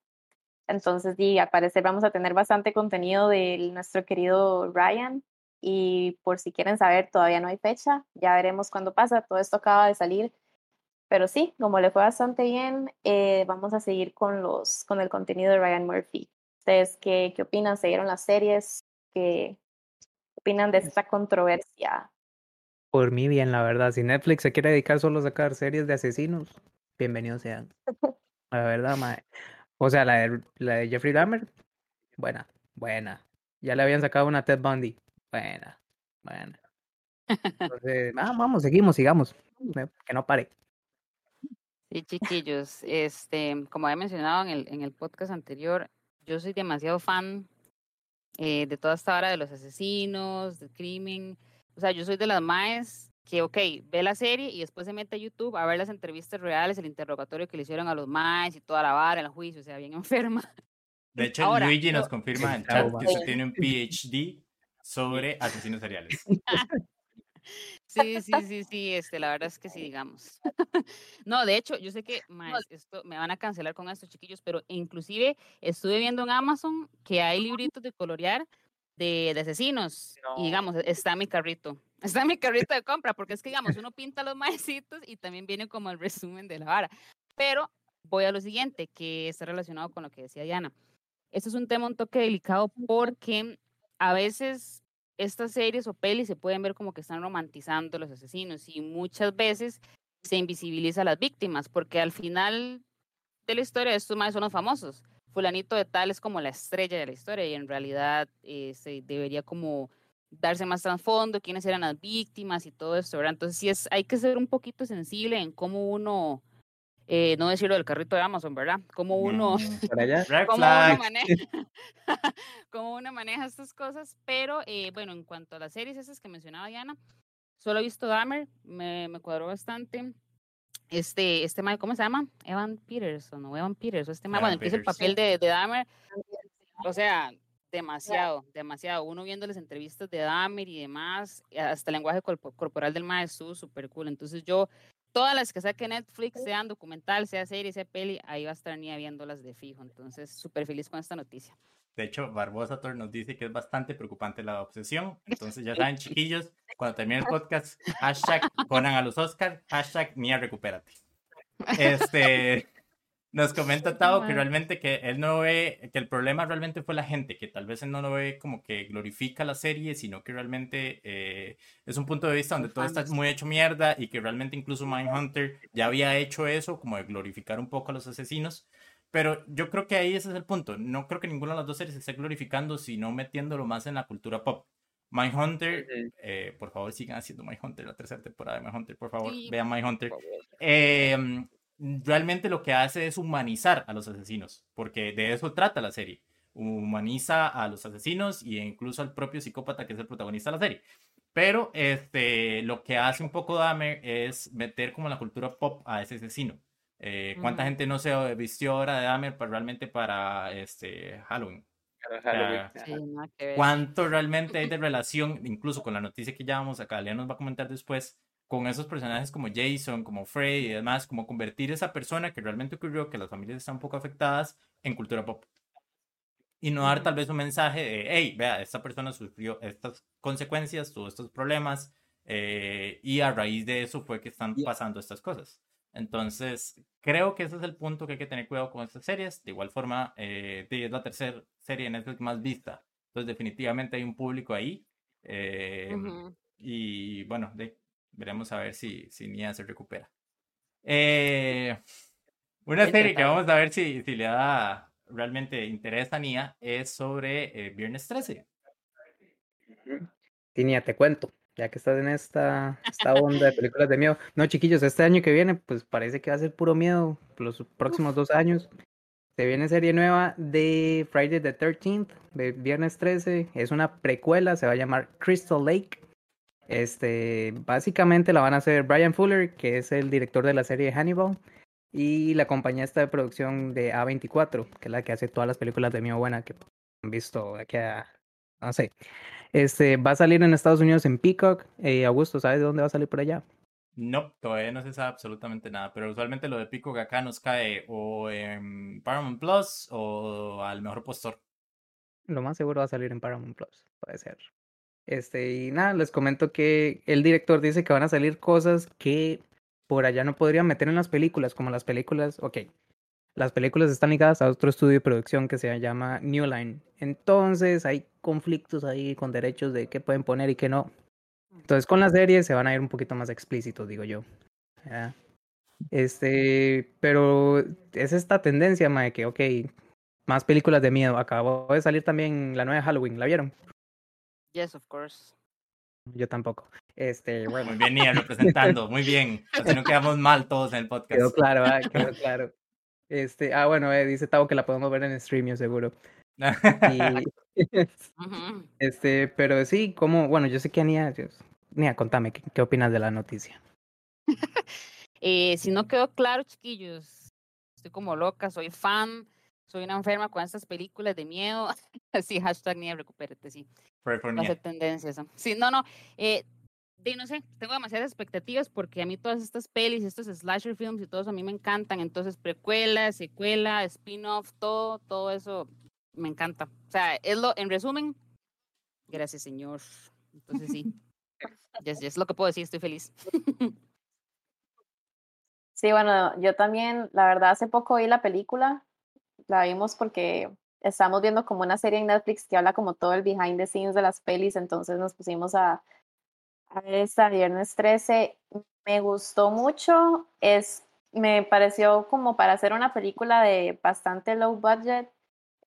Entonces, y al parecer vamos a tener bastante contenido de nuestro querido Ryan. Y por si quieren saber, todavía no hay fecha. Ya veremos cuándo pasa. Todo esto acaba de salir. Pero sí, como le fue bastante bien, eh, vamos a seguir con, los, con el contenido de Ryan Murphy. ¿Ustedes qué, qué opinan? ¿Se dieron las series? ¿Qué opinan de esta controversia? Por mí bien, la verdad. Si Netflix se quiere dedicar solo a sacar series de asesinos, bienvenidos sean. La verdad, mae. O sea, la de, la de Jeffrey Dahmer, buena, buena. Ya le habían sacado una Ted Bundy, buena, buena. Entonces, ah, vamos, seguimos, sigamos. eh, Que no pare. Sí, chiquillos, este, como había mencionado en el, en el podcast anterior, yo soy demasiado fan eh, de toda esta hora de los asesinos, del crimen. O sea, yo soy de las maes que, ok, ve la serie y después se mete a YouTube a ver las entrevistas reales, el interrogatorio que le hicieron a los maes y toda la vara, el juicio, o sea, bien enferma. De hecho, Ahora, Luigi nos yo- confirma en chat que usted tiene un PhD sobre asesinos seriales. Sí, sí, sí, sí, este, la verdad es que sí, digamos. No, de hecho, yo sé que esto, me van a cancelar con esto, chiquillos, pero inclusive estuve viendo en Amazon que hay libritos de colorear de, de asesinos. Y digamos, está mi carrito. Está mi carrito de compra, porque es que, digamos, uno pinta los maecitos y también viene como el resumen de la vara. Pero voy a lo siguiente, que está relacionado con lo que decía Diana. Esto es un tema un toque delicado porque a veces estas series o pelis se pueden ver como que están romantizando a los asesinos y muchas veces se invisibiliza a las víctimas porque al final de la historia estos más son los famosos. Fulanito de tal es como la estrella de la historia y en realidad eh, se debería como darse más trasfondo, quiénes eran las víctimas y todo esto, ¿verdad? Entonces sí es, hay que ser un poquito sensible en cómo uno, eh, no decirlo del carrito de Amazon, ¿verdad? Cómo uno Para allá. Red cómo uno maneja, cómo uno maneja estas cosas, pero eh, bueno, en cuanto a las series esas que mencionaba Diana, solo he visto Dahmer, me, me cuadró bastante. Este, este mae, ¿cómo se llama? Evan Peterson, o Evan Peters, este mae, Evan bueno, hizo el papel de, de Dahmer, o sea, demasiado, demasiado. Uno viendo las entrevistas de Dahmer y demás, hasta el lenguaje corpo- corporal del mae estuvo súper cool. Entonces yo, todas las que saque Netflix, sean documental, sea serie, sea peli, ahí va a estar Nia viéndolas de fijo. Entonces, súper feliz con esta noticia. De hecho, Barbosa Tor nos dice que es bastante preocupante la obsesión. Entonces, ya saben, chiquillos, cuando termine el podcast, hashtag Conan a los Oscar, hashtag Mía recupérate. Este, nos comenta Tao que realmente que él no ve, que el problema realmente fue la gente, que tal vez él no lo ve como que glorifica la serie, sino que realmente eh, es un punto de vista donde todo está muy hecho mierda y que realmente incluso Mindhunter ya había hecho eso, como de glorificar un poco a los asesinos. Pero yo creo que ahí ese es el punto. No creo que ninguna de las dos series se esté glorificando, sino metiéndolo más en la cultura pop. Mindhunter, eh, por favor, sigan haciendo Mindhunter, la tercera temporada de Mindhunter, por favor, Sí, vean por favor. Eh, realmente lo que hace es humanizar a los asesinos, porque de eso trata la serie. Humaniza a los asesinos e incluso al propio psicópata que es el protagonista de la serie. Pero este, lo que hace un poco Dahmer es meter como la cultura pop a ese asesino. Eh, ¿Cuánta gente no se vistió ahora de Dahmer para, realmente para este, Halloween? Para Sí. ¿Cuánto realmente hay de relación, incluso con la noticia que ya vamos acá, Lea nos va a comentar después, con esos personajes como Jason, como Frey y demás, como convertir esa persona que realmente ocurrió, que las familias están un poco afectadas, en cultura pop. Y no dar tal vez un mensaje de, hey, vea, esta persona sufrió estas consecuencias, tuvo estos problemas, eh, y a raíz de eso fue que están pasando estas cosas. Entonces, creo que ese es el punto que hay que tener cuidado con estas series. De igual forma, eh, es la tercera serie en Netflix más vista. Entonces, definitivamente hay un público ahí. Eh, y bueno, veremos a ver si, si Nia se recupera. Eh, una serie que vamos a ver si, si le da realmente interés a Nia es sobre Viernes 13. Y Nia, te cuento ya que estás en esta, esta onda de películas de miedo. No, chiquillos, este año que viene, pues parece que va a ser puro miedo los próximos dos años. Se viene serie nueva de Friday the 13th, de viernes 13. Es una precuela, se va a llamar Crystal Lake. Este, básicamente la van a hacer Brian Fuller, que es el director de la serie Hannibal, y la compañía está de producción de A24, que es la que hace todas las películas de miedo buena que han visto aquí a, no sé, este, va a salir en Estados Unidos en Peacock. Eh, Augusto, ¿sabes de dónde va a salir por allá? No, todavía no se sabe absolutamente nada, pero usualmente lo de Peacock acá nos cae o en Paramount Plus o al mejor postor. Lo más seguro va a salir en Paramount Plus, puede ser. Este, y nada, les comento que el director dice que van a salir cosas que por allá no podrían meter en las películas, como las películas, ok, las películas están ligadas a otro estudio de producción que se llama New Line. Entonces hay conflictos ahí con derechos de qué pueden poner y qué no. Entonces con las series se van a ir un poquito más explícitos, digo yo. Este, pero es esta tendencia, de que, ok, más películas de miedo. Acabó de salir también la nueva Halloween, ¿la vieron? Yes, of course. Yo tampoco. Este, bueno. Muy bien, Nia, representando, muy bien. Así no quedamos mal todos en el podcast. Quedó claro, quedó claro. Este, ah, bueno, eh, dice Tavo que la podemos ver en stream, seguro. este, pero sí, como, bueno, yo sé que Ania, Nia, contame, ¿qué, opinas de la noticia? eh, si no quedó claro, chiquillos, estoy como loca, soy fan, soy una enferma con estas películas de miedo. sí, hashtag Nia, recupérate, sí. Va a ser tendencia Sí, no, no, eh, de, no sé, tengo demasiadas expectativas porque a mí todas estas pelis, estos slasher films y todos a mí me encantan. Entonces, precuela, secuela, spin-off, todo, todo eso me encanta. O sea, es lo, en resumen, gracias señor. Entonces sí, es, es lo que puedo decir, estoy feliz. Sí, bueno, yo también, la verdad, hace poco vi la película, la vimos porque estamos viendo como una serie en Netflix que habla como todo el behind the scenes de las pelis, entonces nos pusimos a, esta viernes 13 me gustó mucho. Es, me pareció como para hacer una película de bastante low budget.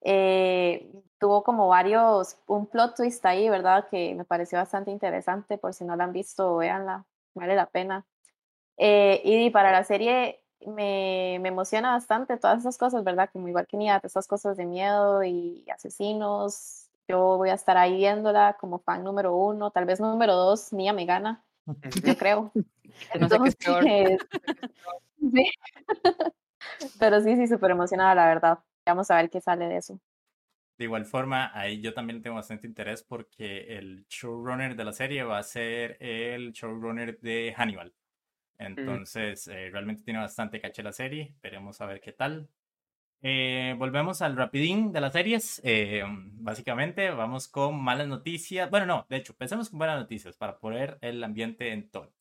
Eh, tuvo como varios, un plot twist ahí, ¿verdad? Que me pareció bastante interesante. Por si no la han visto, véanla, vale la pena. Eh, y para la serie me, me, emociona bastante todas esas cosas, ¿verdad? Como igual que Nia, esas cosas de miedo y asesinos, yo voy a estar ahí viéndola como fan número uno, tal vez número dos, Mía me gana, yo creo. Pero sí, sí, súper emocionada, la verdad. Vamos a ver qué sale de eso. De igual forma, ahí yo también tengo bastante interés porque el showrunner de la serie va a ser el showrunner de Hannibal. Mm. Entonces, eh, realmente tiene bastante caché la serie. Veremos a ver qué tal. Eh, volvemos al rapidín de las series. Eh, básicamente, vamos con malas noticias. Bueno, no, de hecho, empecemos con buenas noticias para poner el ambiente en tono.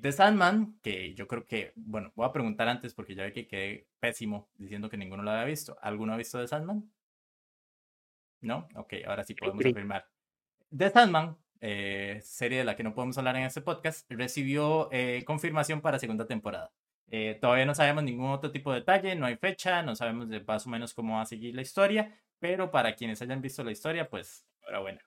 The Sandman, que yo creo que, bueno, voy a preguntar antes porque ya ve que quedé pésimo diciendo que ninguno lo había visto. ¿Alguno ha visto The Sandman? ¿No? Ok, ahora sí podemos afirmar. The Sandman, eh, serie de la que no podemos hablar en este podcast, recibió confirmación para segunda temporada. Eh, todavía no sabemos ningún otro tipo de detalle, no hay fecha, no sabemos de más o menos cómo va a seguir la historia, pero para quienes hayan visto la historia, pues enhorabuena.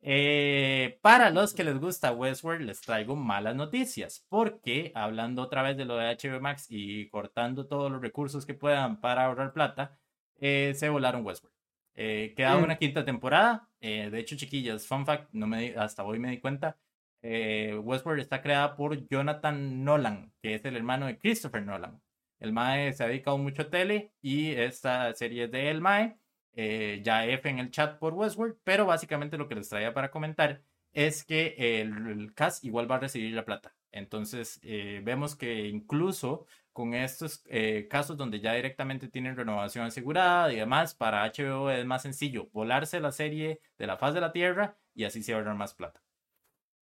Eh, para los que les gusta Westworld, les traigo malas noticias, porque hablando otra vez de lo de HBO Max y cortando todos los recursos que puedan para ahorrar plata, eh, se volaron Westworld. queda mm. una quinta temporada. De hecho, chiquillas, fun fact, no me hasta hoy me di cuenta eh, Westworld está creada por Jonathan Nolan, que es el hermano de Christopher Nolan. El Mae se ha dedicado mucho a tele y esta serie es de El Mae. Eh, ya F en el chat por Westworld, pero básicamente lo que les traía para comentar es que el, el cast igual va a recibir la plata. Entonces, eh, vemos que incluso con estos eh, casos donde ya directamente tienen renovación asegurada y demás, para HBO es más sencillo volarse la serie de la faz de la Tierra y así se ahorrar más plata.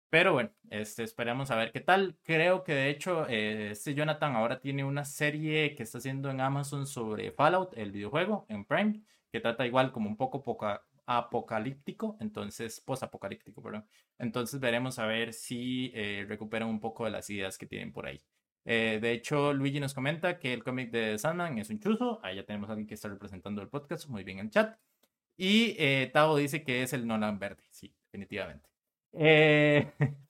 Pero bueno, este, esperemos a ver qué tal. Creo que de hecho eh, este Jonathan ahora tiene una serie que está haciendo en Amazon sobre Fallout, el videojuego, en Prime, que trata igual como un poco poca, apocalíptico, entonces, post-apocalíptico, perdón. Entonces veremos a ver si eh, recuperan un poco de las ideas que tienen por ahí. Eh, de hecho, Luigi nos comenta que el cómic de Sandman es un chuzo. Ahí ya tenemos a alguien que está representando el podcast muy bien en chat. Y eh, Tavo dice que es el Nolan verde. Sí, definitivamente. Eh,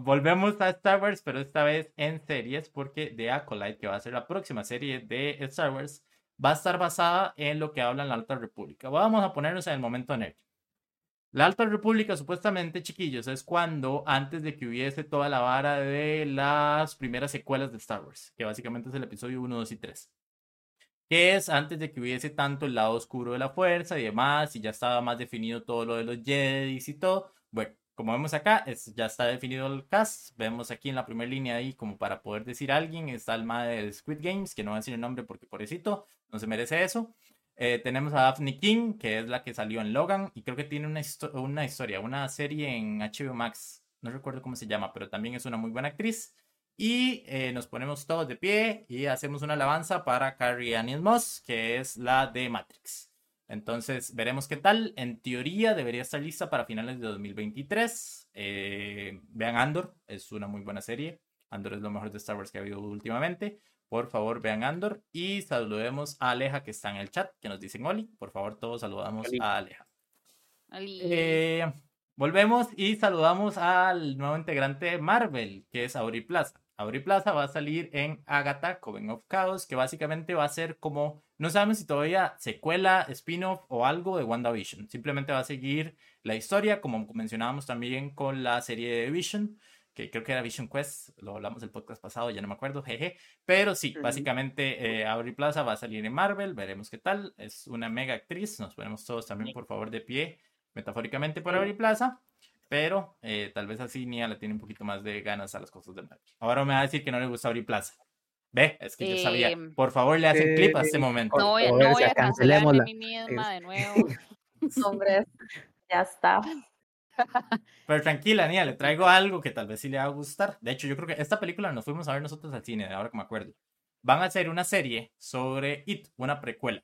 volvemos a Star Wars, pero esta vez en series, porque The Acolyte, que va a ser la próxima serie de Star Wars, va a estar basada en lo que habla en la Alta República. Vamos a ponernos en el momento nerd. La Alta República, supuestamente, chiquillos, es cuando antes de que hubiese toda la vara de las primeras secuelas de Star Wars, que básicamente es el episodio 1, 2 y 3. Que es antes de que hubiese tanto el lado oscuro de la fuerza y demás, y ya estaba más definido todo lo de los Jedi y todo. Bueno, como vemos acá, es, ya está definido el cast. Vemos aquí en la primera línea ahí, como para poder decir a alguien, está el ma de Squid Games, que no voy a decir el nombre porque pobrecito, no se merece eso. Eh, tenemos a Daphne King, que es la que salió en Logan, y creo que tiene una, una historia, una serie en HBO Max, no recuerdo cómo se llama, pero también es una muy buena actriz. Y eh, nos ponemos todos de pie y hacemos una alabanza para Carrie Ann Moss, que es la de Matrix. Entonces, veremos qué tal. En teoría, debería estar lista para finales de 2023. Eh, vean Andor, es una muy buena serie. Andor es lo mejor de Star Wars que ha habido últimamente. Por favor, vean Andor y saludemos a Aleja que está en el chat, que nos dicen Oli. Por favor, todos saludamos Oli. a Aleja. Ali. Eh, volvemos y saludamos al nuevo integrante de Marvel, que es Auri Plaza. Auri Plaza va a salir en Agatha, Coven of Chaos, que básicamente va a ser como, no sabemos si todavía secuela, spin-off o algo de WandaVision. Simplemente va a seguir la historia, como mencionábamos también con la serie de Vision, que creo que era Vision Quest, lo hablamos el podcast pasado, ya no me acuerdo, jeje. Pero sí, Ujú. básicamente eh, Aubrey Plaza va a salir en Marvel, veremos qué tal. Es una mega actriz, nos ponemos todos también, por favor, de pie, metafóricamente por Aubrey Plaza. Pero eh, tal vez así Nia le tiene un poquito más de ganas a las cosas de Marvel. Ahora me va a decir que no le gusta Aubrey Plaza. Ve, es que yo sabía. Em, Por favor, le hacen clip a este eh, momento. no voy, a- o no voy ya a cancelémosla. mí misma de nuevo. Hombre, ya está. Pero tranquila, Nia, le traigo algo que tal vez sí le va a gustar. De hecho, yo creo que esta película nos fuimos a ver nosotros al cine, ahora que me acuerdo. Van a hacer una serie sobre It, una precuela.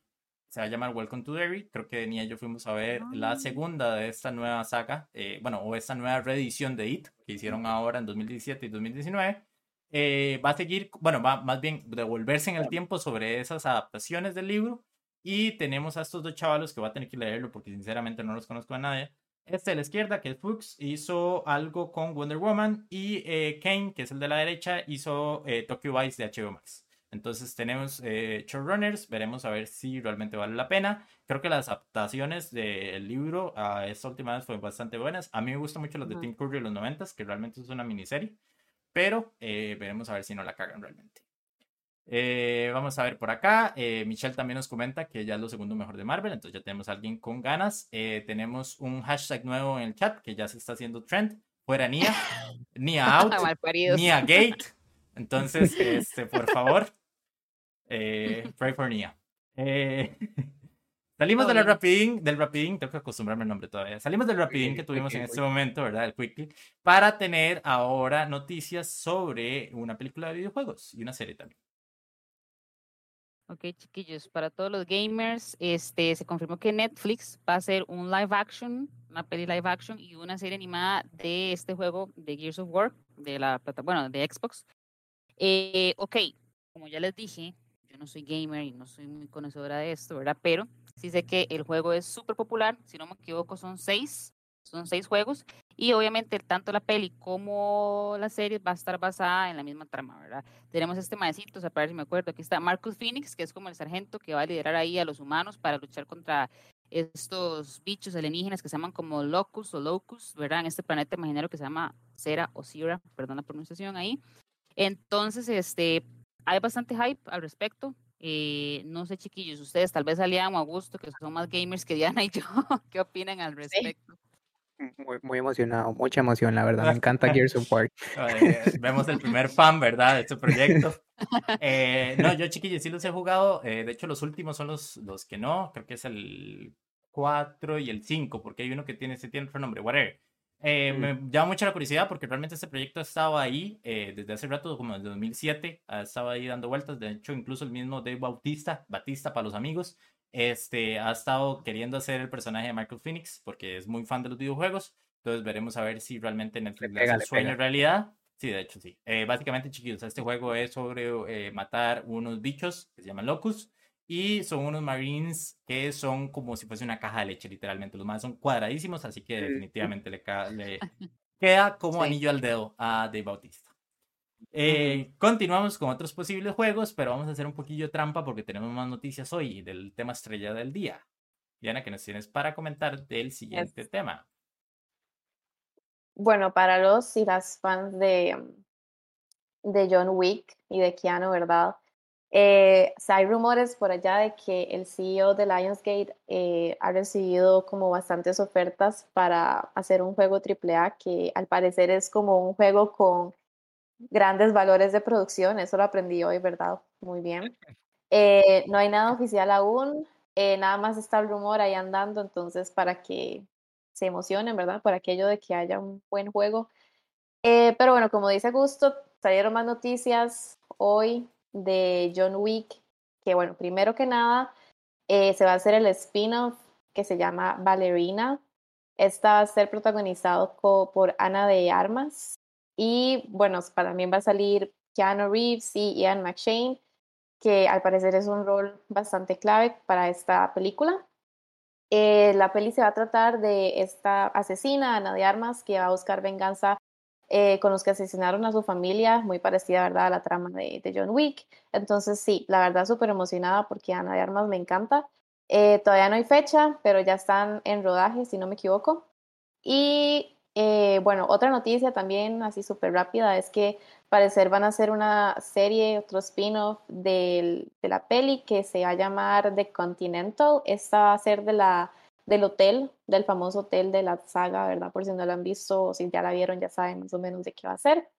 Se va a llamar Welcome to Derry. Creo que Nia y yo fuimos a ver la Ah. segunda de esta nueva saga, eh, bueno, o esta nueva reedición de It, que hicieron ahora en 2017 y 2019. Eh, va a seguir, bueno, va más bien devolverse en el tiempo sobre esas adaptaciones del libro. Y tenemos a estos dos chavalos que va a tener que leerlo porque sinceramente no los conozco a nadie. Este de la izquierda, que es Fuchs, hizo algo con Wonder Woman. Y eh, Kane, que es el de la derecha, hizo eh, Tokyo Vice de HBO Max. Entonces tenemos eh, showrunners, veremos a ver si realmente vale la pena. Creo que las adaptaciones del libro a esta última vez fueron bastante buenas. A mí me gustan mucho las de. Tim Curry de los 90, que realmente es una miniserie. Pero eh, veremos a ver si no la cagan realmente. Eh, vamos a ver por acá. Eh, Michelle también nos comenta que ya es lo segundo mejor de Marvel. Entonces ya tenemos a alguien con ganas. Eh, tenemos un hashtag nuevo en el chat que ya se está haciendo trend. Fuera Nia. Nia out. Nia Gate. Entonces, este, por favor, eh, pray for Nia. Eh, salimos Todo del bien. rapidín, del rapidín, tengo que acostumbrarme al nombre todavía. Salimos del rapidín que tuvimos en este momento, ¿verdad? El quickly, para tener ahora noticias sobre una película de videojuegos y una serie también. Ok, chiquillos, para todos los gamers, este, se confirmó que Netflix va a hacer un live action, una peli live action y una serie animada de este juego de Gears of War, de la plata, bueno, de Xbox. Eh, ok, como ya les dije, yo no soy gamer y no soy muy conocedora de esto, ¿verdad? Pero sí sé que el juego es súper popular, si no me equivoco son seis, son seis juegos y obviamente tanto la peli como la serie va a estar basada en la misma trama, ¿verdad? tenemos este maecito, o sea, para ver si me acuerdo, aquí está Marcus Phoenix, que es como el sargento que va a liderar ahí a los humanos para luchar contra estos bichos alienígenas que se llaman como Locus o Locus, ¿verdad? En este planeta imaginario que se llama Cera o Sira, perdón la pronunciación ahí. Entonces, este, hay bastante hype al respecto. Eh, no sé, chiquillos, ustedes tal vez salían a gusto, que son más gamers que Diana y yo, ¿qué opinan al respecto? Muy Muy, muy emocionado, mucha emoción, la verdad. Me encanta Gears of War. Vemos el primer fan, ¿verdad? De este proyecto. Eh, no, yo chiquillos sí los he jugado. eh, de hecho, los últimos son los, los que no. Creo que es el 4 y el 5, porque hay uno que tiene, ese tiene otro nombre, whatever. Eh, Mm. Me llama mucho la curiosidad porque realmente este proyecto ha estado ahí eh, desde hace rato, como desde 2007, ha estado ahí dando vueltas. De hecho, incluso el mismo Dave Bautista, Batista para los amigos, este, ha estado queriendo hacer el personaje de Michael Phoenix porque es muy fan de los videojuegos. Entonces veremos a ver si realmente Netflix le pega, le sueño en realidad. Sí, de hecho sí. Eh, básicamente, chiquillos, este juego es sobre eh, matar unos bichos que se llaman locus y son unos marines que son como si fuese una caja de leche, literalmente. Los más son cuadradísimos, así que definitivamente le, le queda como Sí. anillo al dedo a Dave Bautista. Eh, Continuamos con otros posibles juegos, pero vamos a hacer un poquillo trampa porque tenemos más noticias hoy del tema estrella del día. Diana, ¿qué nos tienes para comentar del siguiente tema? Bueno, para los y las fans de, de John Wick y de Keanu, ¿verdad? Eh, o sea, hay rumores por allá de que el CEO de Lionsgate eh, ha recibido como bastantes ofertas para hacer un juego AAA que al parecer es como un juego con grandes valores de producción. Eso lo aprendí hoy, ¿verdad? Muy bien. Eh, no hay nada oficial aún, eh, nada más está el rumor ahí andando, entonces para que se emocionen, ¿verdad? Por aquello de que haya un buen juego. Eh, pero bueno, como dice Gusto, salieron más noticias hoy de John Wick, que bueno, primero que nada, eh, se va a hacer el spin-off que se llama Ballerina. Esta va a ser protagonizado por Ana de Armas. Y bueno, pa- también va a salir Keanu Reeves y Ian McShane, que al parecer es un rol bastante clave para esta película. Eh, la peli se va a tratar de esta asesina, Ana de Armas, que va a buscar venganza eh, con los que asesinaron a su familia, muy parecida, ¿verdad?, a la trama de, de John Wick. Entonces, sí, la verdad, súper emocionada porque Ana de Armas me encanta. Eh, todavía no hay fecha, pero ya están en rodaje, si no me equivoco. Y eh, bueno, otra noticia también, así súper rápida, es que parecer van a hacer una serie, otro spin-off de la peli que se va a llamar The Continental. Esta va a ser de la, del hotel, del famoso hotel de la saga, ¿verdad? Por si no la han visto o si ya la vieron, ya saben más o menos de qué va a ser.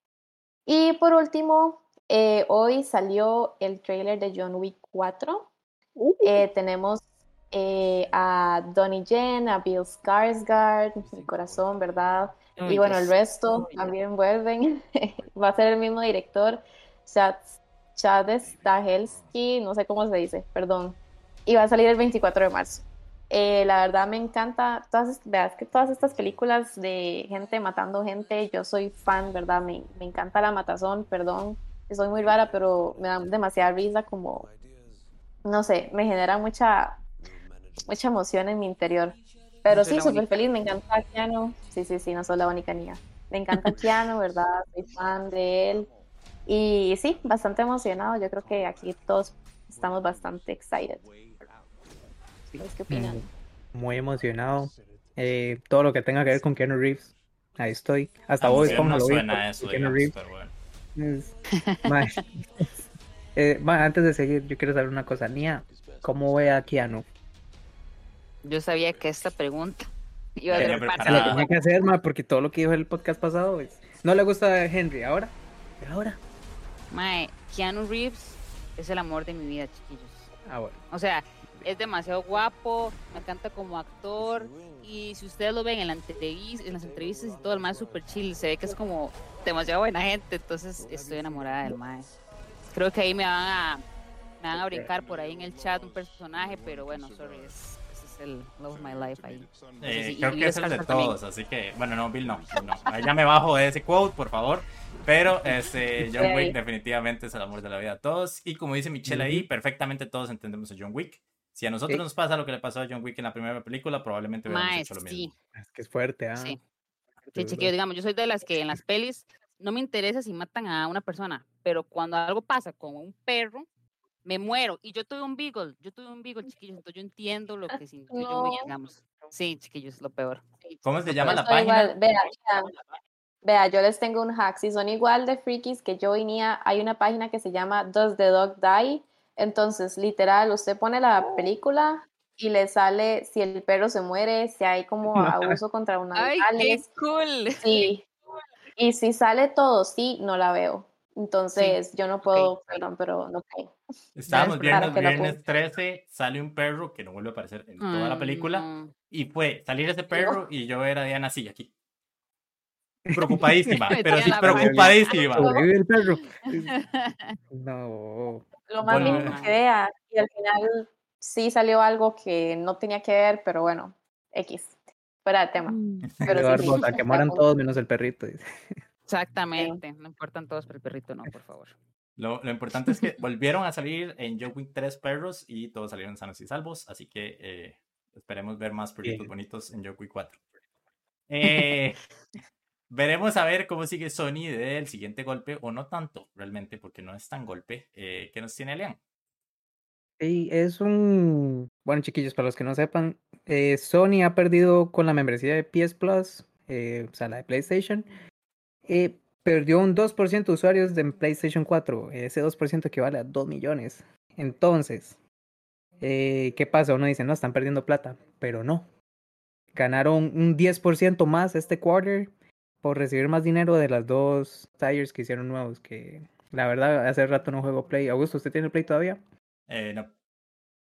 Y por último, eh, hoy salió el trailer de John Wick 4. Eh, tenemos eh, a Donnie Yen, a Bill Skarsgård, mi corazón, ¿verdad? Y bueno, el resto también vuelven. Va a ser el mismo director, Chad, Chad Stahelski, no sé cómo se dice, perdón. Y va a salir el 24 de marzo. Eh, la verdad me encanta, todas, veas que todas estas películas de gente matando gente, yo soy fan, ¿verdad? Me, me encanta la matazón, perdón, soy muy rara, pero me da demasiada risa como, no sé, me genera mucha, mucha emoción en mi interior. Pero Soy sí, súper feliz, me encanta Keanu. Sí, sí, sí, no soy la única niña. Me encanta Keanu, ¿verdad? Soy fan de él. Y sí, bastante emocionado. Yo creo que aquí todos estamos bastante excited. ¿Ustedes qué opinan? Mm, Muy emocionado. Eh, todo lo que tenga que ver con Keanu Reeves. Ahí estoy. Hasta hoy sí como no lo vi. suena con eso, Keanu digamos, Reeves. bueno. Es-. Eh, antes de seguir, yo quiero saber una cosa. Nia, ¿cómo ve a Keanu? Yo sabía que esta pregunta iba a ser parte Se lo preparada. tenía que hacer, mae, porque todo lo que dijo en el podcast pasado es... No le gusta a Henry, ahora. Pero ahora. Mae, Keanu Reeves es el amor de mi vida, chiquillos. Ah, bueno. O sea, es demasiado guapo, me encanta como actor y si ustedes lo ven en, la en las entrevistas y todo, el mae es súper chill, se ve que es como demasiado buena gente, entonces estoy enamorada del mae. Creo que ahí me van a me van a brincar por ahí en el chat un personaje, pero bueno, sorry, es el love of my life ahí. Eh, sí, y creo que es el de Skarsgård también. todos, así que, bueno, no, Bill no, no. Ahí ya me bajo de ese quote, por favor. Pero este, John. Wick definitivamente es el amor de la vida a todos. Y como dice Michelle ahí, perfectamente todos entendemos a John Wick. Si a nosotros Sí. nos pasa lo que le pasó a John Wick en la primera película, probablemente hubiéramos hecho lo mismo. sí, Es que es fuerte, ¿ah? sí. Sí, chiquillos, digamos, yo soy de las que en las pelis no me interesa si matan a una persona, pero cuando algo pasa con un perro, me muero. Y yo tuve un beagle, yo tuve un beagle, chiquillos, entonces yo entiendo lo que sintió John Wick, No. digamos. Sí, chiquillos, lo peor. ¿Cómo se llama Yo la página? igual, vea, vea, vea, yo les tengo un hack. Si son igual de frikis que yo y Nia, hay una página que se llama Does the Dog Die? Entonces, literal, usted pone la película y le sale si el perro se muere, si hay como abuso contra un ¡Ay, qué cool! Sí. Y si sale todo, sí, no la veo. Entonces, yo no puedo, perdón, pero no creo. Estábamos viendo el la viernes 13, sale un perro que no vuelve a aparecer en toda la Ay, película. no. Y fue salir ese perro y yo era Diana así, aquí. Preocupadísima, pero sí la preocupadísima. El perro. No. Lo más Bueno, mínimo que vea. Y al final sí salió algo que no tenía que ver, pero bueno, X. Fuera de tema. Pero sí, sí, que mueran todos menos el perrito. Exactamente. No importan todos, pero el perrito no, por favor. Lo, lo importante es que volvieron a salir en John Wick 3 perros y todos salieron sanos y salvos, así que eh, esperemos ver más perritos Bien. bonitos en John Wick 4. Eh, veremos a ver cómo sigue Sony del siguiente golpe, o no tanto realmente, porque no es tan golpe. Eh, ¿Qué nos tiene Leon? Sí, es un... Bueno, chiquillos, para los que no sepan, eh, Sony ha perdido con la membresía de PS Plus, eh, o sea, la de PlayStation, eh, perdió un 2% de usuarios de PlayStation 4. Ese 2% equivale a 2 millones. Entonces, eh, ¿qué pasa? Uno dice, no, están perdiendo plata, pero no. Ganaron un 10% más este quarter por recibir más dinero de las dos tires que hicieron nuevos, que la verdad hace rato no juego Play. Augusto, ¿usted tiene Play todavía? Eh, no,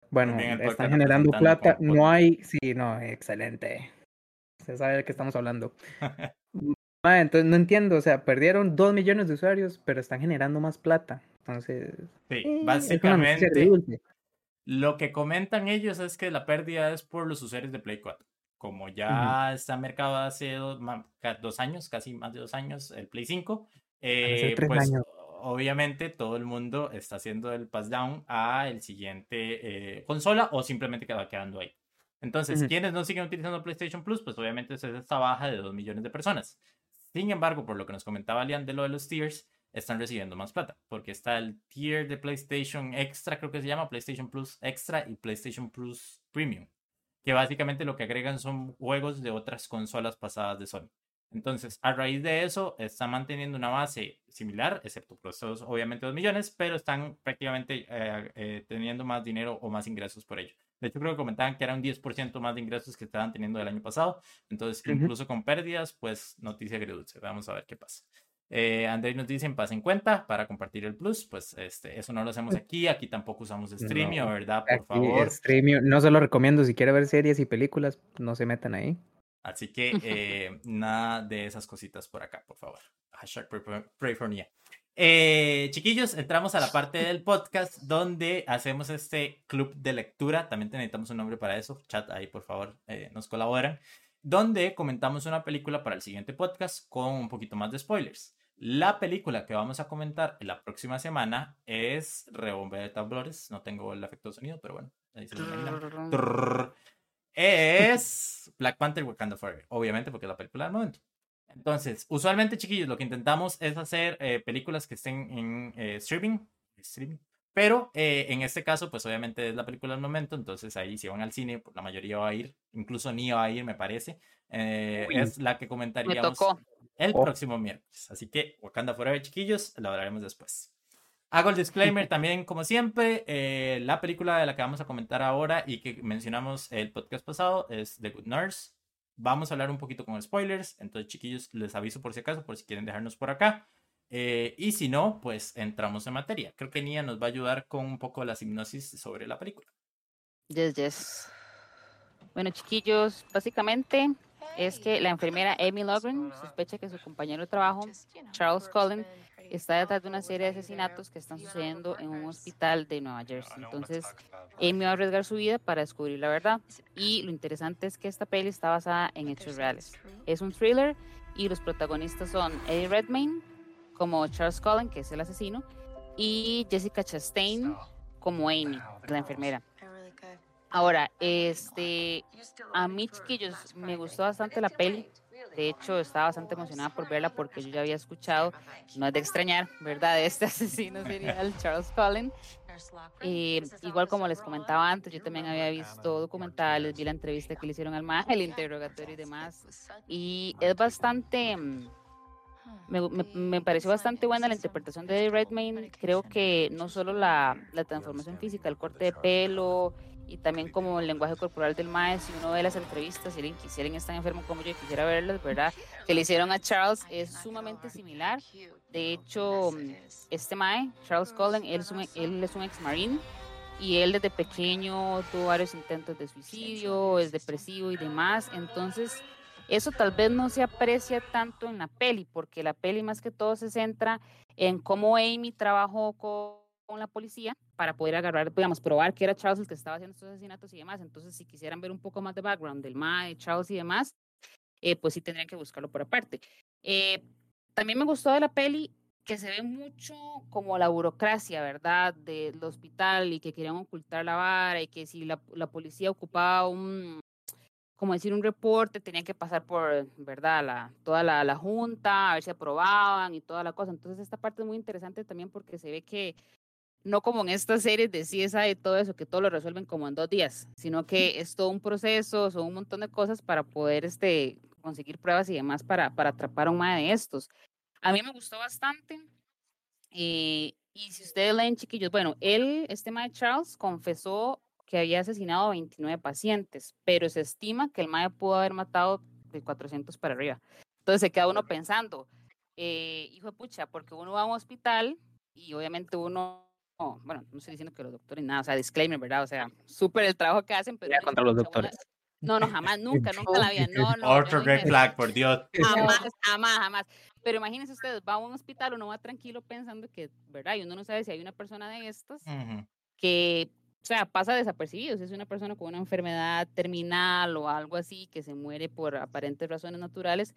Bueno, están generando plata. No hay, sí, no, excelente. Se sabe de qué estamos hablando. Ah, entonces no entiendo, o sea, perdieron dos millones de usuarios, pero están generando más plata. Entonces, sí, eh, básicamente lo que comentan ellos es que la pérdida es por los usuarios de Play 4. Como ya está en mercado hace dos, dos años, casi más de dos años, el Play 5, ser eh, pues años. obviamente todo el mundo está haciendo el pass down a el siguiente eh, consola o simplemente queda quedando ahí. Entonces, Ujú. quienes no siguen utilizando PlayStation Plus, pues obviamente es esta baja de 2 millones de personas. Sin embargo, por lo que nos comentaba Lian de lo de los tiers, están recibiendo más plata, porque está el tier de PlayStation Extra, creo que se llama PlayStation Plus Extra y PlayStation Plus Premium, que básicamente lo que agregan son juegos de otras consolas pasadas de Sony. Entonces, a raíz de eso, están manteniendo una base similar, excepto por estos, obviamente, 2 millones, pero están prácticamente eh, eh, teniendo más dinero o más ingresos por ello. De hecho, creo que comentaban que era un 10% más de ingresos que estaban teniendo el año pasado. Entonces, Ujú. incluso con pérdidas, pues noticia agridulce. Vamos a ver qué pasa. Eh, André nos dice, pasen cuenta para compartir el plus. Pues este, eso no lo hacemos aquí. Aquí tampoco usamos Streamio, No, ¿verdad? Por favor. Streamio, no se lo recomiendo. Si quiere ver series y películas, no se metan ahí. Así que eh, nada de esas cositas por acá, por favor. Hashtag pray for, pray for. Eh, chiquillos, entramos a la parte del podcast donde hacemos este club de lectura. También necesitamos un nombre para eso. Chat ahí, por favor, eh, nos colaboran. Donde comentamos una película para el siguiente podcast con un poquito más de spoilers. La película que vamos a comentar en la próxima semana es Rebombe de Tambores. No tengo el efecto de sonido, pero bueno, ahí se lo. Es Black Panther Wakanda Forever, obviamente porque es la película del momento. Entonces, usualmente, chiquillos, lo que intentamos es hacer eh, películas que estén en eh, streaming, streaming. Pero eh, en este caso, pues obviamente es la película del momento, entonces ahí si van al cine, pues, la mayoría va a ir, incluso ni va a ir, me parece. eh, Uy. es la que Me comentaríamos el Oh. próximo miércoles. Así que Wakanda Forever, chiquillos, lo hablaremos después. Hago el disclaimer también, como siempre, eh, la película de la que vamos a comentar ahora y que mencionamos el podcast pasado es The Good Nurse. Vamos a hablar un poquito con spoilers, entonces chiquillos, les aviso por si acaso, por si quieren dejarnos por acá. Eh, y si no, pues entramos en materia. Creo que Nia nos va a ayudar con un poco la hipnosis sobre la película. Yes, yes. Bueno, chiquillos, básicamente es que la enfermera Amy Logren sospecha que su compañero de trabajo, Charles Cullen, está detrás de una serie de asesinatos que están sucediendo en un hospital de Nueva Jersey. Entonces, Amy va a arriesgar su vida para descubrir la verdad. Y lo interesante es que esta peli está basada en hechos reales. Es un thriller y los protagonistas son Eddie Redmayne como Charles Cullen, que es el asesino, y Jessica Chastain como Amy, la enfermera. Ahora, este, a mí, chiquillos, me gustó bastante la peli. De hecho, estaba bastante emocionada por verla porque yo ya había escuchado, no es de extrañar, ¿verdad?, este asesino serial, Charles Cullen. Eh, igual como les comentaba antes, yo también había visto documentales, vi la entrevista que le hicieron al MAG, el interrogatorio y demás. Y es bastante, mm, me, me- me pareció bastante buena la interpretación de Redmayne. Creo que no solo la transformación física, el corte de pelo y también como el lenguaje corporal del mae, si uno ve las entrevistas, si alguien, si alguien está enfermo como yo quisiera verlas, ¿verdad? Que le hicieron a Charles es sumamente similar. De hecho, este mae, Charles Cullen, él es un, él es un ex marine y él desde pequeño tuvo varios intentos de suicidio, es depresivo y demás, entonces eso tal vez no se aprecia tanto en la peli, porque la peli más que todo se centra en cómo Amy trabajó con con la policía para poder agarrar, digamos, probar que era Charles el que estaba haciendo estos asesinatos y demás. Entonces, si quisieran ver un poco más de background del MA, de Charles y demás, eh, pues sí tendrían que buscarlo por aparte. Eh, también me gustó de la peli que se ve mucho como la burocracia, ¿verdad? Del hospital y que querían ocultar la vara y que si la, la policía ocupaba un, como decir, un reporte, tenían que pasar por, ¿verdad? La, toda la, la, junta, a ver si aprobaban y toda la cosa. Entonces, esta parte es muy interesante también porque se ve que no como en estas series de CSI y todo eso, que todo lo resuelven como en dos días, sino que es todo un proceso, son un montón de cosas para poder este, conseguir pruebas y demás para, para atrapar a un mae de estos. A mí me gustó bastante. Eh, y si ustedes leen, chiquillos, bueno, él, este mae Charles, confesó que había asesinado a 29 pacientes, pero se estima que el mae pudo haber matado de 400 para arriba. Entonces se queda uno pensando, eh, hijo de pucha, porque uno va a un hospital y obviamente uno bueno, no estoy diciendo que los doctores nada, o sea, disclaimer, ¿verdad? O sea, súper el trabajo que hacen, pero... Ya contra los doctores. No, no, jamás, nunca, nunca la vida, no, no. Otro red flag, por Dios. Jamás, jamás, jamás. Pero imagínense ustedes, va a un hospital, uno va tranquilo pensando que, ¿verdad? Y uno no sabe si hay una persona de estas uh -huh. que, o sea, pasa desapercibido. Si es una persona con una enfermedad terminal o algo así, que se muere por aparentes razones naturales,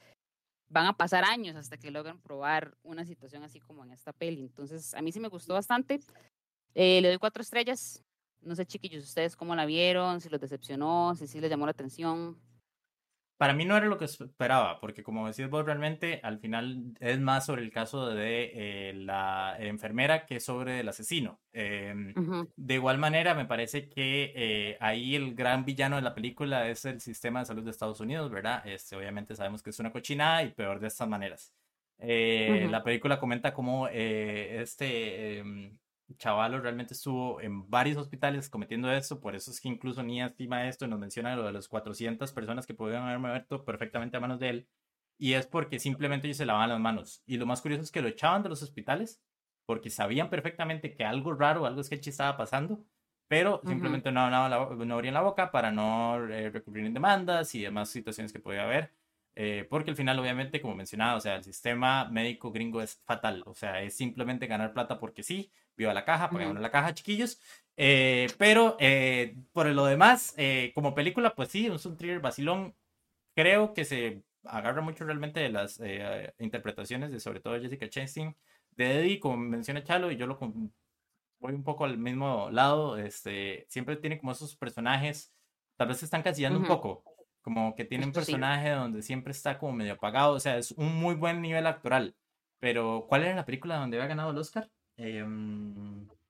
van a pasar años hasta que logran probar una situación así como en esta peli. Entonces, a mí sí me gustó bastante. Eh, le doy cuatro estrellas. No sé, chiquillos, ustedes cómo la vieron, si los decepcionó, si sí les llamó la atención. Para mí no era lo que esperaba, porque como decís vos, realmente al final es más sobre el caso de eh, la enfermera que sobre el asesino. Eh, uh -huh. De igual manera, me parece que eh, ahí el gran villano de la película es el sistema de salud de Estados Unidos, ¿verdad? Este, obviamente sabemos que es una cochinada y peor de estas maneras. Uh -huh. La película comenta cómo este em, Chavalo realmente estuvo en varios hospitales cometiendo esto, por eso es que incluso Nia estima esto y nos menciona lo de las 400 personas que pudieron haber muerto perfectamente a manos de él, y es porque simplemente ellos se lavaban las manos. Y lo más curioso es que lo echaban de los hospitales porque sabían perfectamente que algo raro, algo sketchy estaba pasando, pero simplemente uh -huh. no, no, no, abrían la boca para no eh, recurrir en demandas y demás situaciones que podía haber. Eh, porque al final, obviamente, como mencionaba, o sea, el sistema médico gringo es fatal. O sea, es simplemente ganar plata porque sí, viva la caja, pagamos uh -huh. la caja, chiquillos. Eh, pero eh, por lo demás, eh, como película, pues sí, es un thriller vacilón. Creo que se agarra mucho realmente de las eh, interpretaciones de sobre todo Jessica Chastain, de Eddie, como menciona Chalo, y yo lo voy un poco al mismo lado. Este, siempre tiene como esos personajes, tal vez se están casillando uh -huh. un poco como que tiene un personaje sí. donde siempre está como medio apagado, o sea, es un muy buen nivel actoral. Pero, ¿cuál era la película donde había ganado el Oscar? Eh,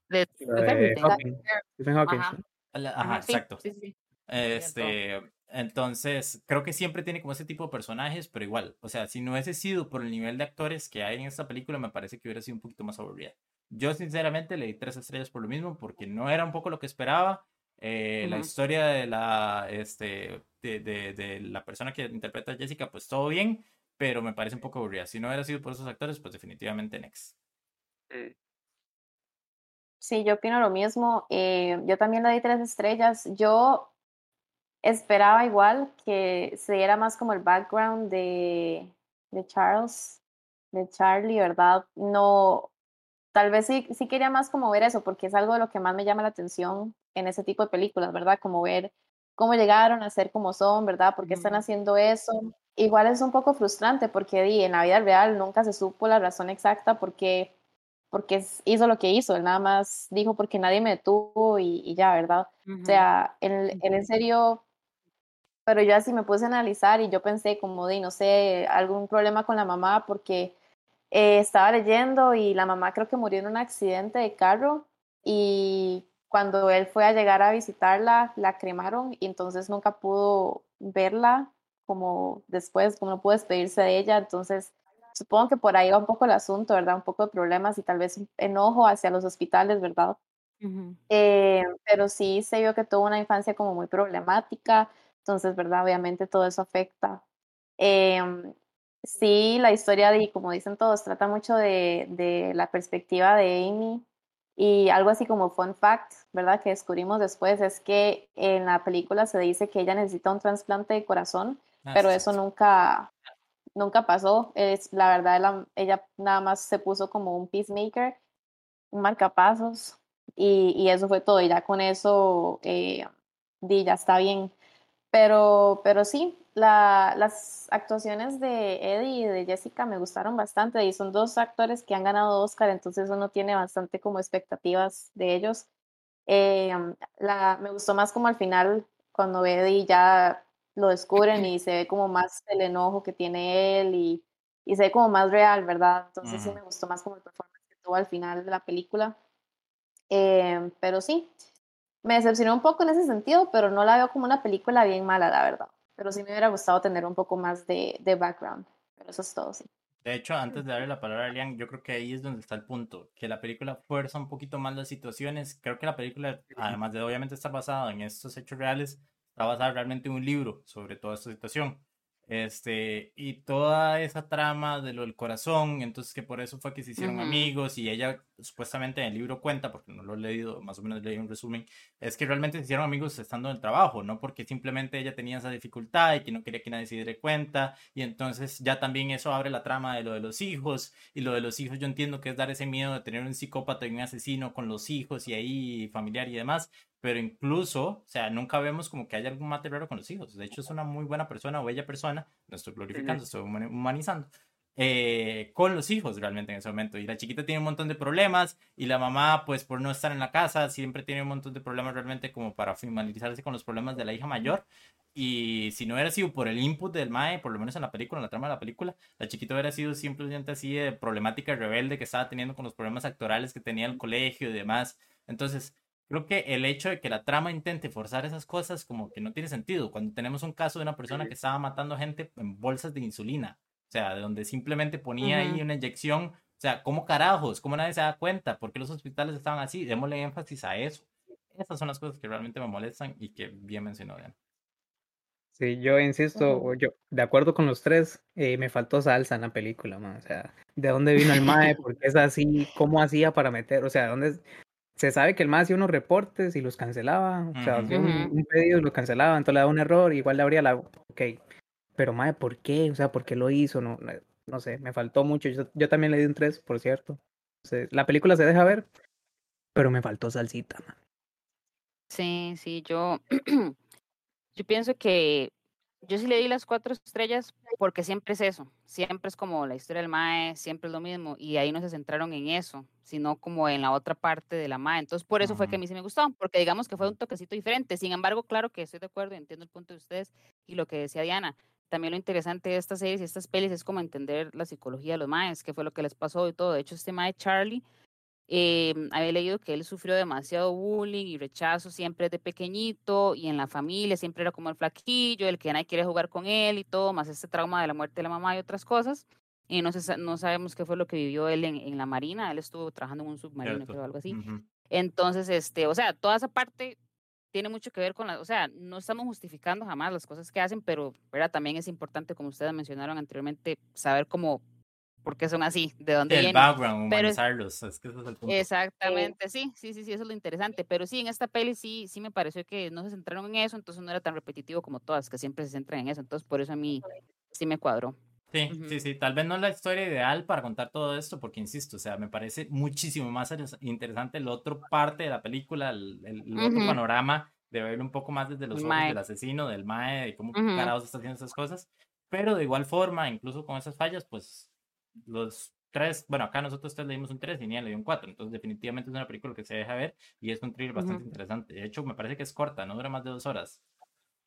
de Stephen Hawking. Ajá, Ajá exacto. Sí, sí. Este, entonces, creo que siempre tiene como ese tipo de personajes, pero igual, o sea, si no hubiese sido por el nivel de actores que hay en esta película, me parece que hubiera sido un poquito más aburrida. Yo, sinceramente, le di tres estrellas por lo mismo, porque no era un poco lo que esperaba. Eh, uh -huh. La historia de la, este, de, de, de, la persona que interpreta a Jessica, pues todo bien, pero me parece un poco aburrida. Si no hubiera sido por esos actores, pues definitivamente Next. Sí, yo opino lo mismo. Eh, yo también le di tres estrellas. Yo esperaba igual que se diera más como el background de, de Charles, de Charlie, ¿verdad? No, tal vez sí, sí quería más como ver eso, porque es algo de lo que más me llama la atención en ese tipo de películas, ¿verdad? Como ver cómo llegaron a ser como son, ¿verdad? ¿Por qué están haciendo eso? Igual es un poco frustrante porque di, en la vida real nunca se supo la razón exacta porque, porque hizo lo que hizo, él nada más dijo porque nadie me detuvo y, y ya, ¿verdad? Uh -huh. O sea, él, él, en serio, pero yo así me puse a analizar y yo pensé como di, no sé, algún problema con la mamá porque eh, estaba leyendo y la mamá creo que murió en un accidente de carro y cuando él fue a llegar a visitarla, la cremaron y entonces nunca pudo verla como después, como no pudo despedirse de ella. Entonces, supongo que por ahí va un poco el asunto, ¿verdad? Un poco de problemas y tal vez enojo hacia los hospitales, ¿verdad? Ujú. Eh, pero sí se vio que tuvo una infancia como muy problemática, entonces, ¿verdad? Obviamente todo eso afecta. Em, sí, la historia, de, como dicen todos, trata mucho de, de la perspectiva de Amy y algo así como fun fact, ¿verdad? Que descubrimos después es que en la película se dice que ella necesita un trasplante de corazón, Ah, pero sí, eso sí. nunca, nunca pasó. Es, la verdad, la- ella nada más se puso como un peacemaker, un marcapasos, y, y eso fue todo. Y ya con eso, eh, di, ya está bien. Pero, pero sí, la, las actuaciones de Eddie y de Jessica me gustaron bastante. Y son dos actores que han ganado Oscar, entonces uno tiene bastante como expectativas de ellos. Eh, la, me gustó más como al final, cuando Eddie ya lo descubren y se ve como más el enojo que tiene él y, y se ve como más real, ¿verdad? Entonces sí Ujú. me gustó más como el performance que tuvo al final de la película. Eh, pero sí, me decepcionó un poco en ese sentido, pero no la veo como una película bien mala, la verdad. Pero sí me hubiera gustado tener un poco más de, de background. Pero eso es todo, sí. De hecho, antes de darle la palabra a Lian, yo creo que ahí es donde está el punto, que la película fuerza un poquito más las situaciones. Creo que la película, además de obviamente estar basada en estos hechos reales, está basada realmente en un libro sobre toda esta situación. Este, y toda esa trama de lo del corazón, entonces que por eso fue que se hicieron Ujú. amigos y ella supuestamente en el libro cuenta, porque no lo he leído, más o menos leí un resumen, es que realmente se hicieron amigos estando en el trabajo, no porque simplemente ella tenía esa dificultad y que no quería que nadie se diera cuenta y entonces ya también eso abre la trama de lo de los hijos y lo de los hijos yo entiendo que es dar ese miedo de tener un psicópata y un asesino con los hijos y ahí familiar y demás, pero incluso, o sea, nunca vemos como que haya algún mate raro con los hijos. De hecho, es una muy buena persona o bella persona, no estoy glorificando, estoy humani- humanizando, eh, con los hijos realmente en ese momento. Y la chiquita tiene un montón de problemas y la mamá, pues por no estar en la casa, siempre tiene un montón de problemas realmente como para familiarizarse con los problemas de la hija mayor. Y si no hubiera sido por el input del Mae, por lo menos en la película, en la trama de la película, la chiquita hubiera sido simplemente así de problemática rebelde que estaba teniendo con los problemas actorales que tenía en el colegio y demás. Entonces, creo que el hecho de que la trama intente forzar esas cosas como que no tiene sentido. Cuando tenemos un caso de una persona que estaba matando gente en bolsas de insulina, sea, de donde simplemente ponía ahí Ujú. una inyección, o sea, ¿cómo carajos? ¿Cómo nadie se da cuenta? ¿Por qué los hospitales estaban así? Démosle énfasis a eso. Esas son las cosas que realmente me molestan y que bien mencionó Diana. Sí, yo insisto, yo, de acuerdo con los tres, eh, me faltó salsa en la película, man. O sea, ¿de dónde vino el mae? ¿Por qué es así? ¿Cómo hacía para meter? O sea, ¿dónde se sabe que el mae hacía unos reportes y los cancelaba? O sea, Ujú. hacía un, un pedido y lo cancelaba, entonces le daba un error, igual le abría la. Ok, pero mae, ¿por qué? O sea, ¿por qué lo hizo? No, no, no sé, me faltó mucho. Yo, yo también le di un 3, por cierto. Entonces, la película se deja ver, pero me faltó salsita, man. Sí, sí, yo, yo pienso que yo sí le di las cuatro estrellas porque siempre es eso, siempre es como la historia del Mae, siempre es lo mismo, y ahí no se centraron en eso, sino como en la otra parte de la Mae. Entonces, por eso fue que a mí sí me gustó, porque digamos que fue un toquecito diferente. Sin embargo, claro que estoy de acuerdo y entiendo el punto de ustedes y lo que decía Diana. También lo interesante de estas series y estas pelis es como entender la psicología de los Maes, qué fue lo que les pasó y todo. De hecho, este Mae Charlie eh, había leído que él sufrió demasiado bullying y rechazo siempre de pequeñito y en la familia siempre era como el flaquillo, el que nadie quiere jugar con él y todo, más este trauma de la muerte de la mamá y otras cosas. Y no, se no sabemos qué fue lo que vivió él en, en la marina, él estuvo trabajando en un submarino, Cierto. creo, algo así. Entonces, este, o sea, toda esa parte tiene mucho que ver con la, o sea, no estamos justificando jamás las cosas que hacen, pero, ¿verdad? También es importante, como ustedes mencionaron anteriormente, saber cómo, por qué son así, de dónde Sí, el vienen. background, Pero humanizarlos, es que ese es el punto. Exactamente, sí, sí, sí, sí, eso es lo interesante. Pero sí, en esta peli sí, sí me pareció que no se centraron en eso, entonces no era tan repetitivo como todas, que siempre se centran en eso. Entonces, por eso a mí sí me cuadró. Sí, Ujú. sí, sí, tal vez no es la historia ideal para contar todo esto, porque insisto, o sea, me parece muchísimo más interes- interesante la otra parte de la película, el, el- el otro Ujú. panorama, de verlo un poco más desde los ojos del asesino, del mae, de cómo Ujú. carajo está haciendo esas cosas, pero de igual forma, incluso con esas fallas, pues los tres, bueno, acá nosotros tres le dimos un 3 y Nia le dio un 4, entonces definitivamente es una película que se deja ver y es un thriller bastante interesante. De hecho, me parece que es corta, no dura más de dos horas.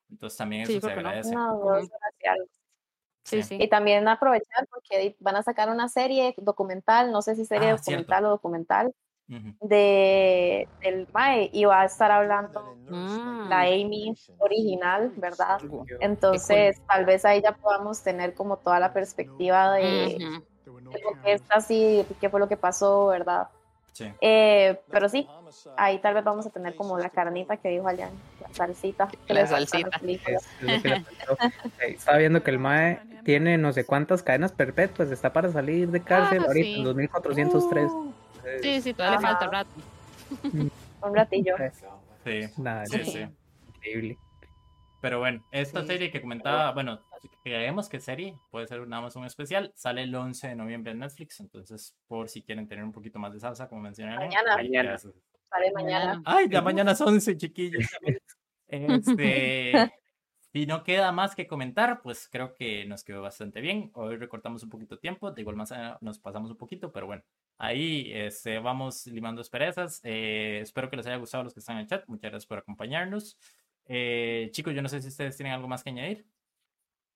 Entonces también Sí, eso se que no. agradece. No, Sí. Y también aprovechar porque van a sacar una serie documental, no sé si serie Ah, cierto. documental o documental, Ujú. de del Mae y va a estar hablando Mm. la Amy original, ¿verdad? Entonces, tal vez ahí ya podamos tener como toda la perspectiva de, de por qué está así, qué fue lo que pasó, ¿verdad? Sí. Eh, pero sí, ahí tal vez vamos a tener como la carnita que dijo allá, la salsita. que La salsita. Es- que Estaba viendo que el MAE tiene no sé cuántas cadenas perpetuas, está para salir de cárcel Ah, ahorita, sí. en 2403. Uh, Sí, sí, todavía le falta un rato. un ratillo. Sí, Nada, sí, Sí. sí. increíble. Pero bueno, esta Sí. serie que comentaba, bueno, creemos que serie, puede ser nada más un especial, sale el 11 de noviembre en Netflix, entonces por si quieren tener un poquito más de salsa, como mencioné. Mañana. Mañana. Sale mañana. Ay, ya mañana son 11, chiquillos. Este, si no queda más que comentar, pues creo que nos quedó bastante bien. Hoy recortamos un poquito tiempo, de igual manera nos pasamos un poquito, pero bueno, ahí este, vamos limando asperezas. Eh, espero que les haya gustado a los que están en el chat. Muchas gracias por acompañarnos. Eh, chicos, yo no sé si ustedes tienen algo más que añadir.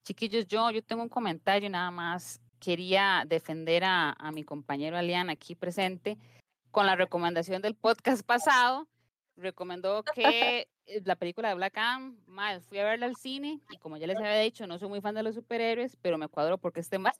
Chiquillos, yo, yo tengo un comentario nada más. Quería defender a, a mi compañero Alian aquí presente con la recomendación del podcast pasado. Recomendó que eh, la película de Black Adam, mae, fui a verla al cine y como ya les había dicho, no soy muy fan de los superhéroes, pero me cuadro porque este mae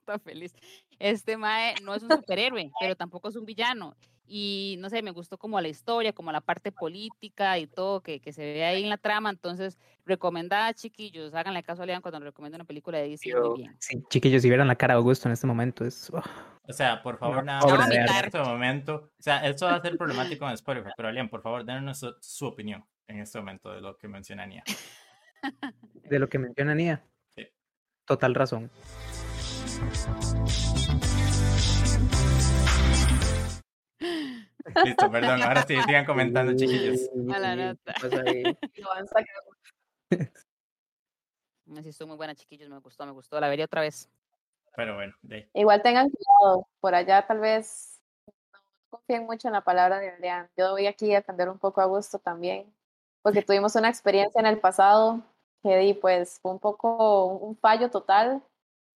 está feliz. Este mae no es un superhéroe, pero tampoco es un villano. Y no sé, me gustó como la historia, como la parte política y todo que, que se ve ahí en la trama. Entonces, recomendada, chiquillos, háganle caso a Lean cuando recomienda una película de DC. Yo- Muy bien. sí, chiquillos, si vieran la cara de Augusto en este momento, es. oh, O sea, por favor, nada más en este momento. O sea, esto va a ser problemático en Spotify, pero Alian, por favor, denos su, su opinión en este momento de lo que menciona Nia. de lo que menciona Nia. Sí. Total razón. Listo, perdón, ahora sí, sigan comentando, chiquillos. A la nota. que- Sí, estuvo muy buena, chiquillos. Me gustó, me gustó. La vería otra vez. Pero bueno, de ahí. Igual tengan cuidado, por allá tal vez no confíen mucho en la palabra de Adrián. Yo voy aquí a defender un poco a gusto también, porque tuvimos una experiencia en el pasado que di, pues fue un poco un fallo total,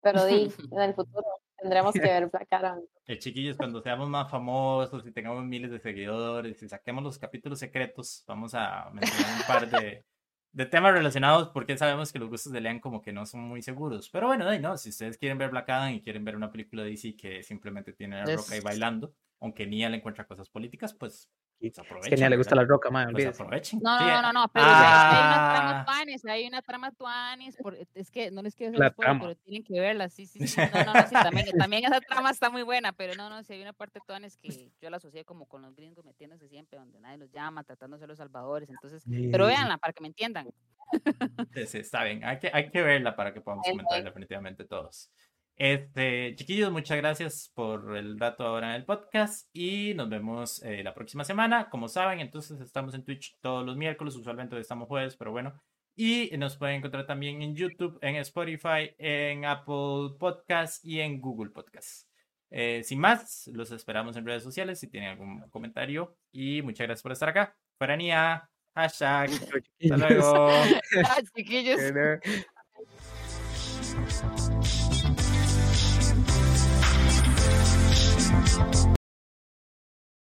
pero di, en el futuro tendremos que ver Black Adam. Eh, chiquillos, cuando seamos más famosos y tengamos miles de seguidores y saquemos los capítulos secretos, vamos a mencionar un par de, de temas relacionados porque sabemos que los gustos de Lean como que no son muy seguros. Pero bueno, no, si ustedes quieren ver Black Adam y quieren ver una película de DC que simplemente tiene a Roca ahí bailando, aunque Nia le encuentra cosas políticas, pues Es aprovechen. que ni le gusta la roca, man, Pues aprovechen. No, no, no, no, no, pero ya- hay una trama Ah. tuanis, hay una trama tuanis, es que no les quiero trama. pero tienen que verla, sí, sí, sí, no, no, no, sí, también, también esa trama está muy buena, pero no, no, si hay una parte tuanis que yo la asocié como con los gringos metiéndose siempre, donde nadie los llama, tratando de ser los salvadores, entonces, pero véanla para que me entiendan. Sí, sí, está bien. Hay que, hay que verla para que podamos comentar definitivamente todos. Este, chiquillos, muchas gracias por el rato ahora en el podcast y nos vemos eh, la próxima semana. Como saben, entonces estamos en Twitch todos los miércoles, usualmente estamos jueves, pero bueno. Y nos pueden encontrar también en YouTube, en Spotify, en Apple Podcast y en Google Podcast. Eh, sin más, los esperamos en redes sociales si tienen algún comentario y muchas gracias por estar acá. Fuera Nia, hashtag, hasta Chiquillos. luego.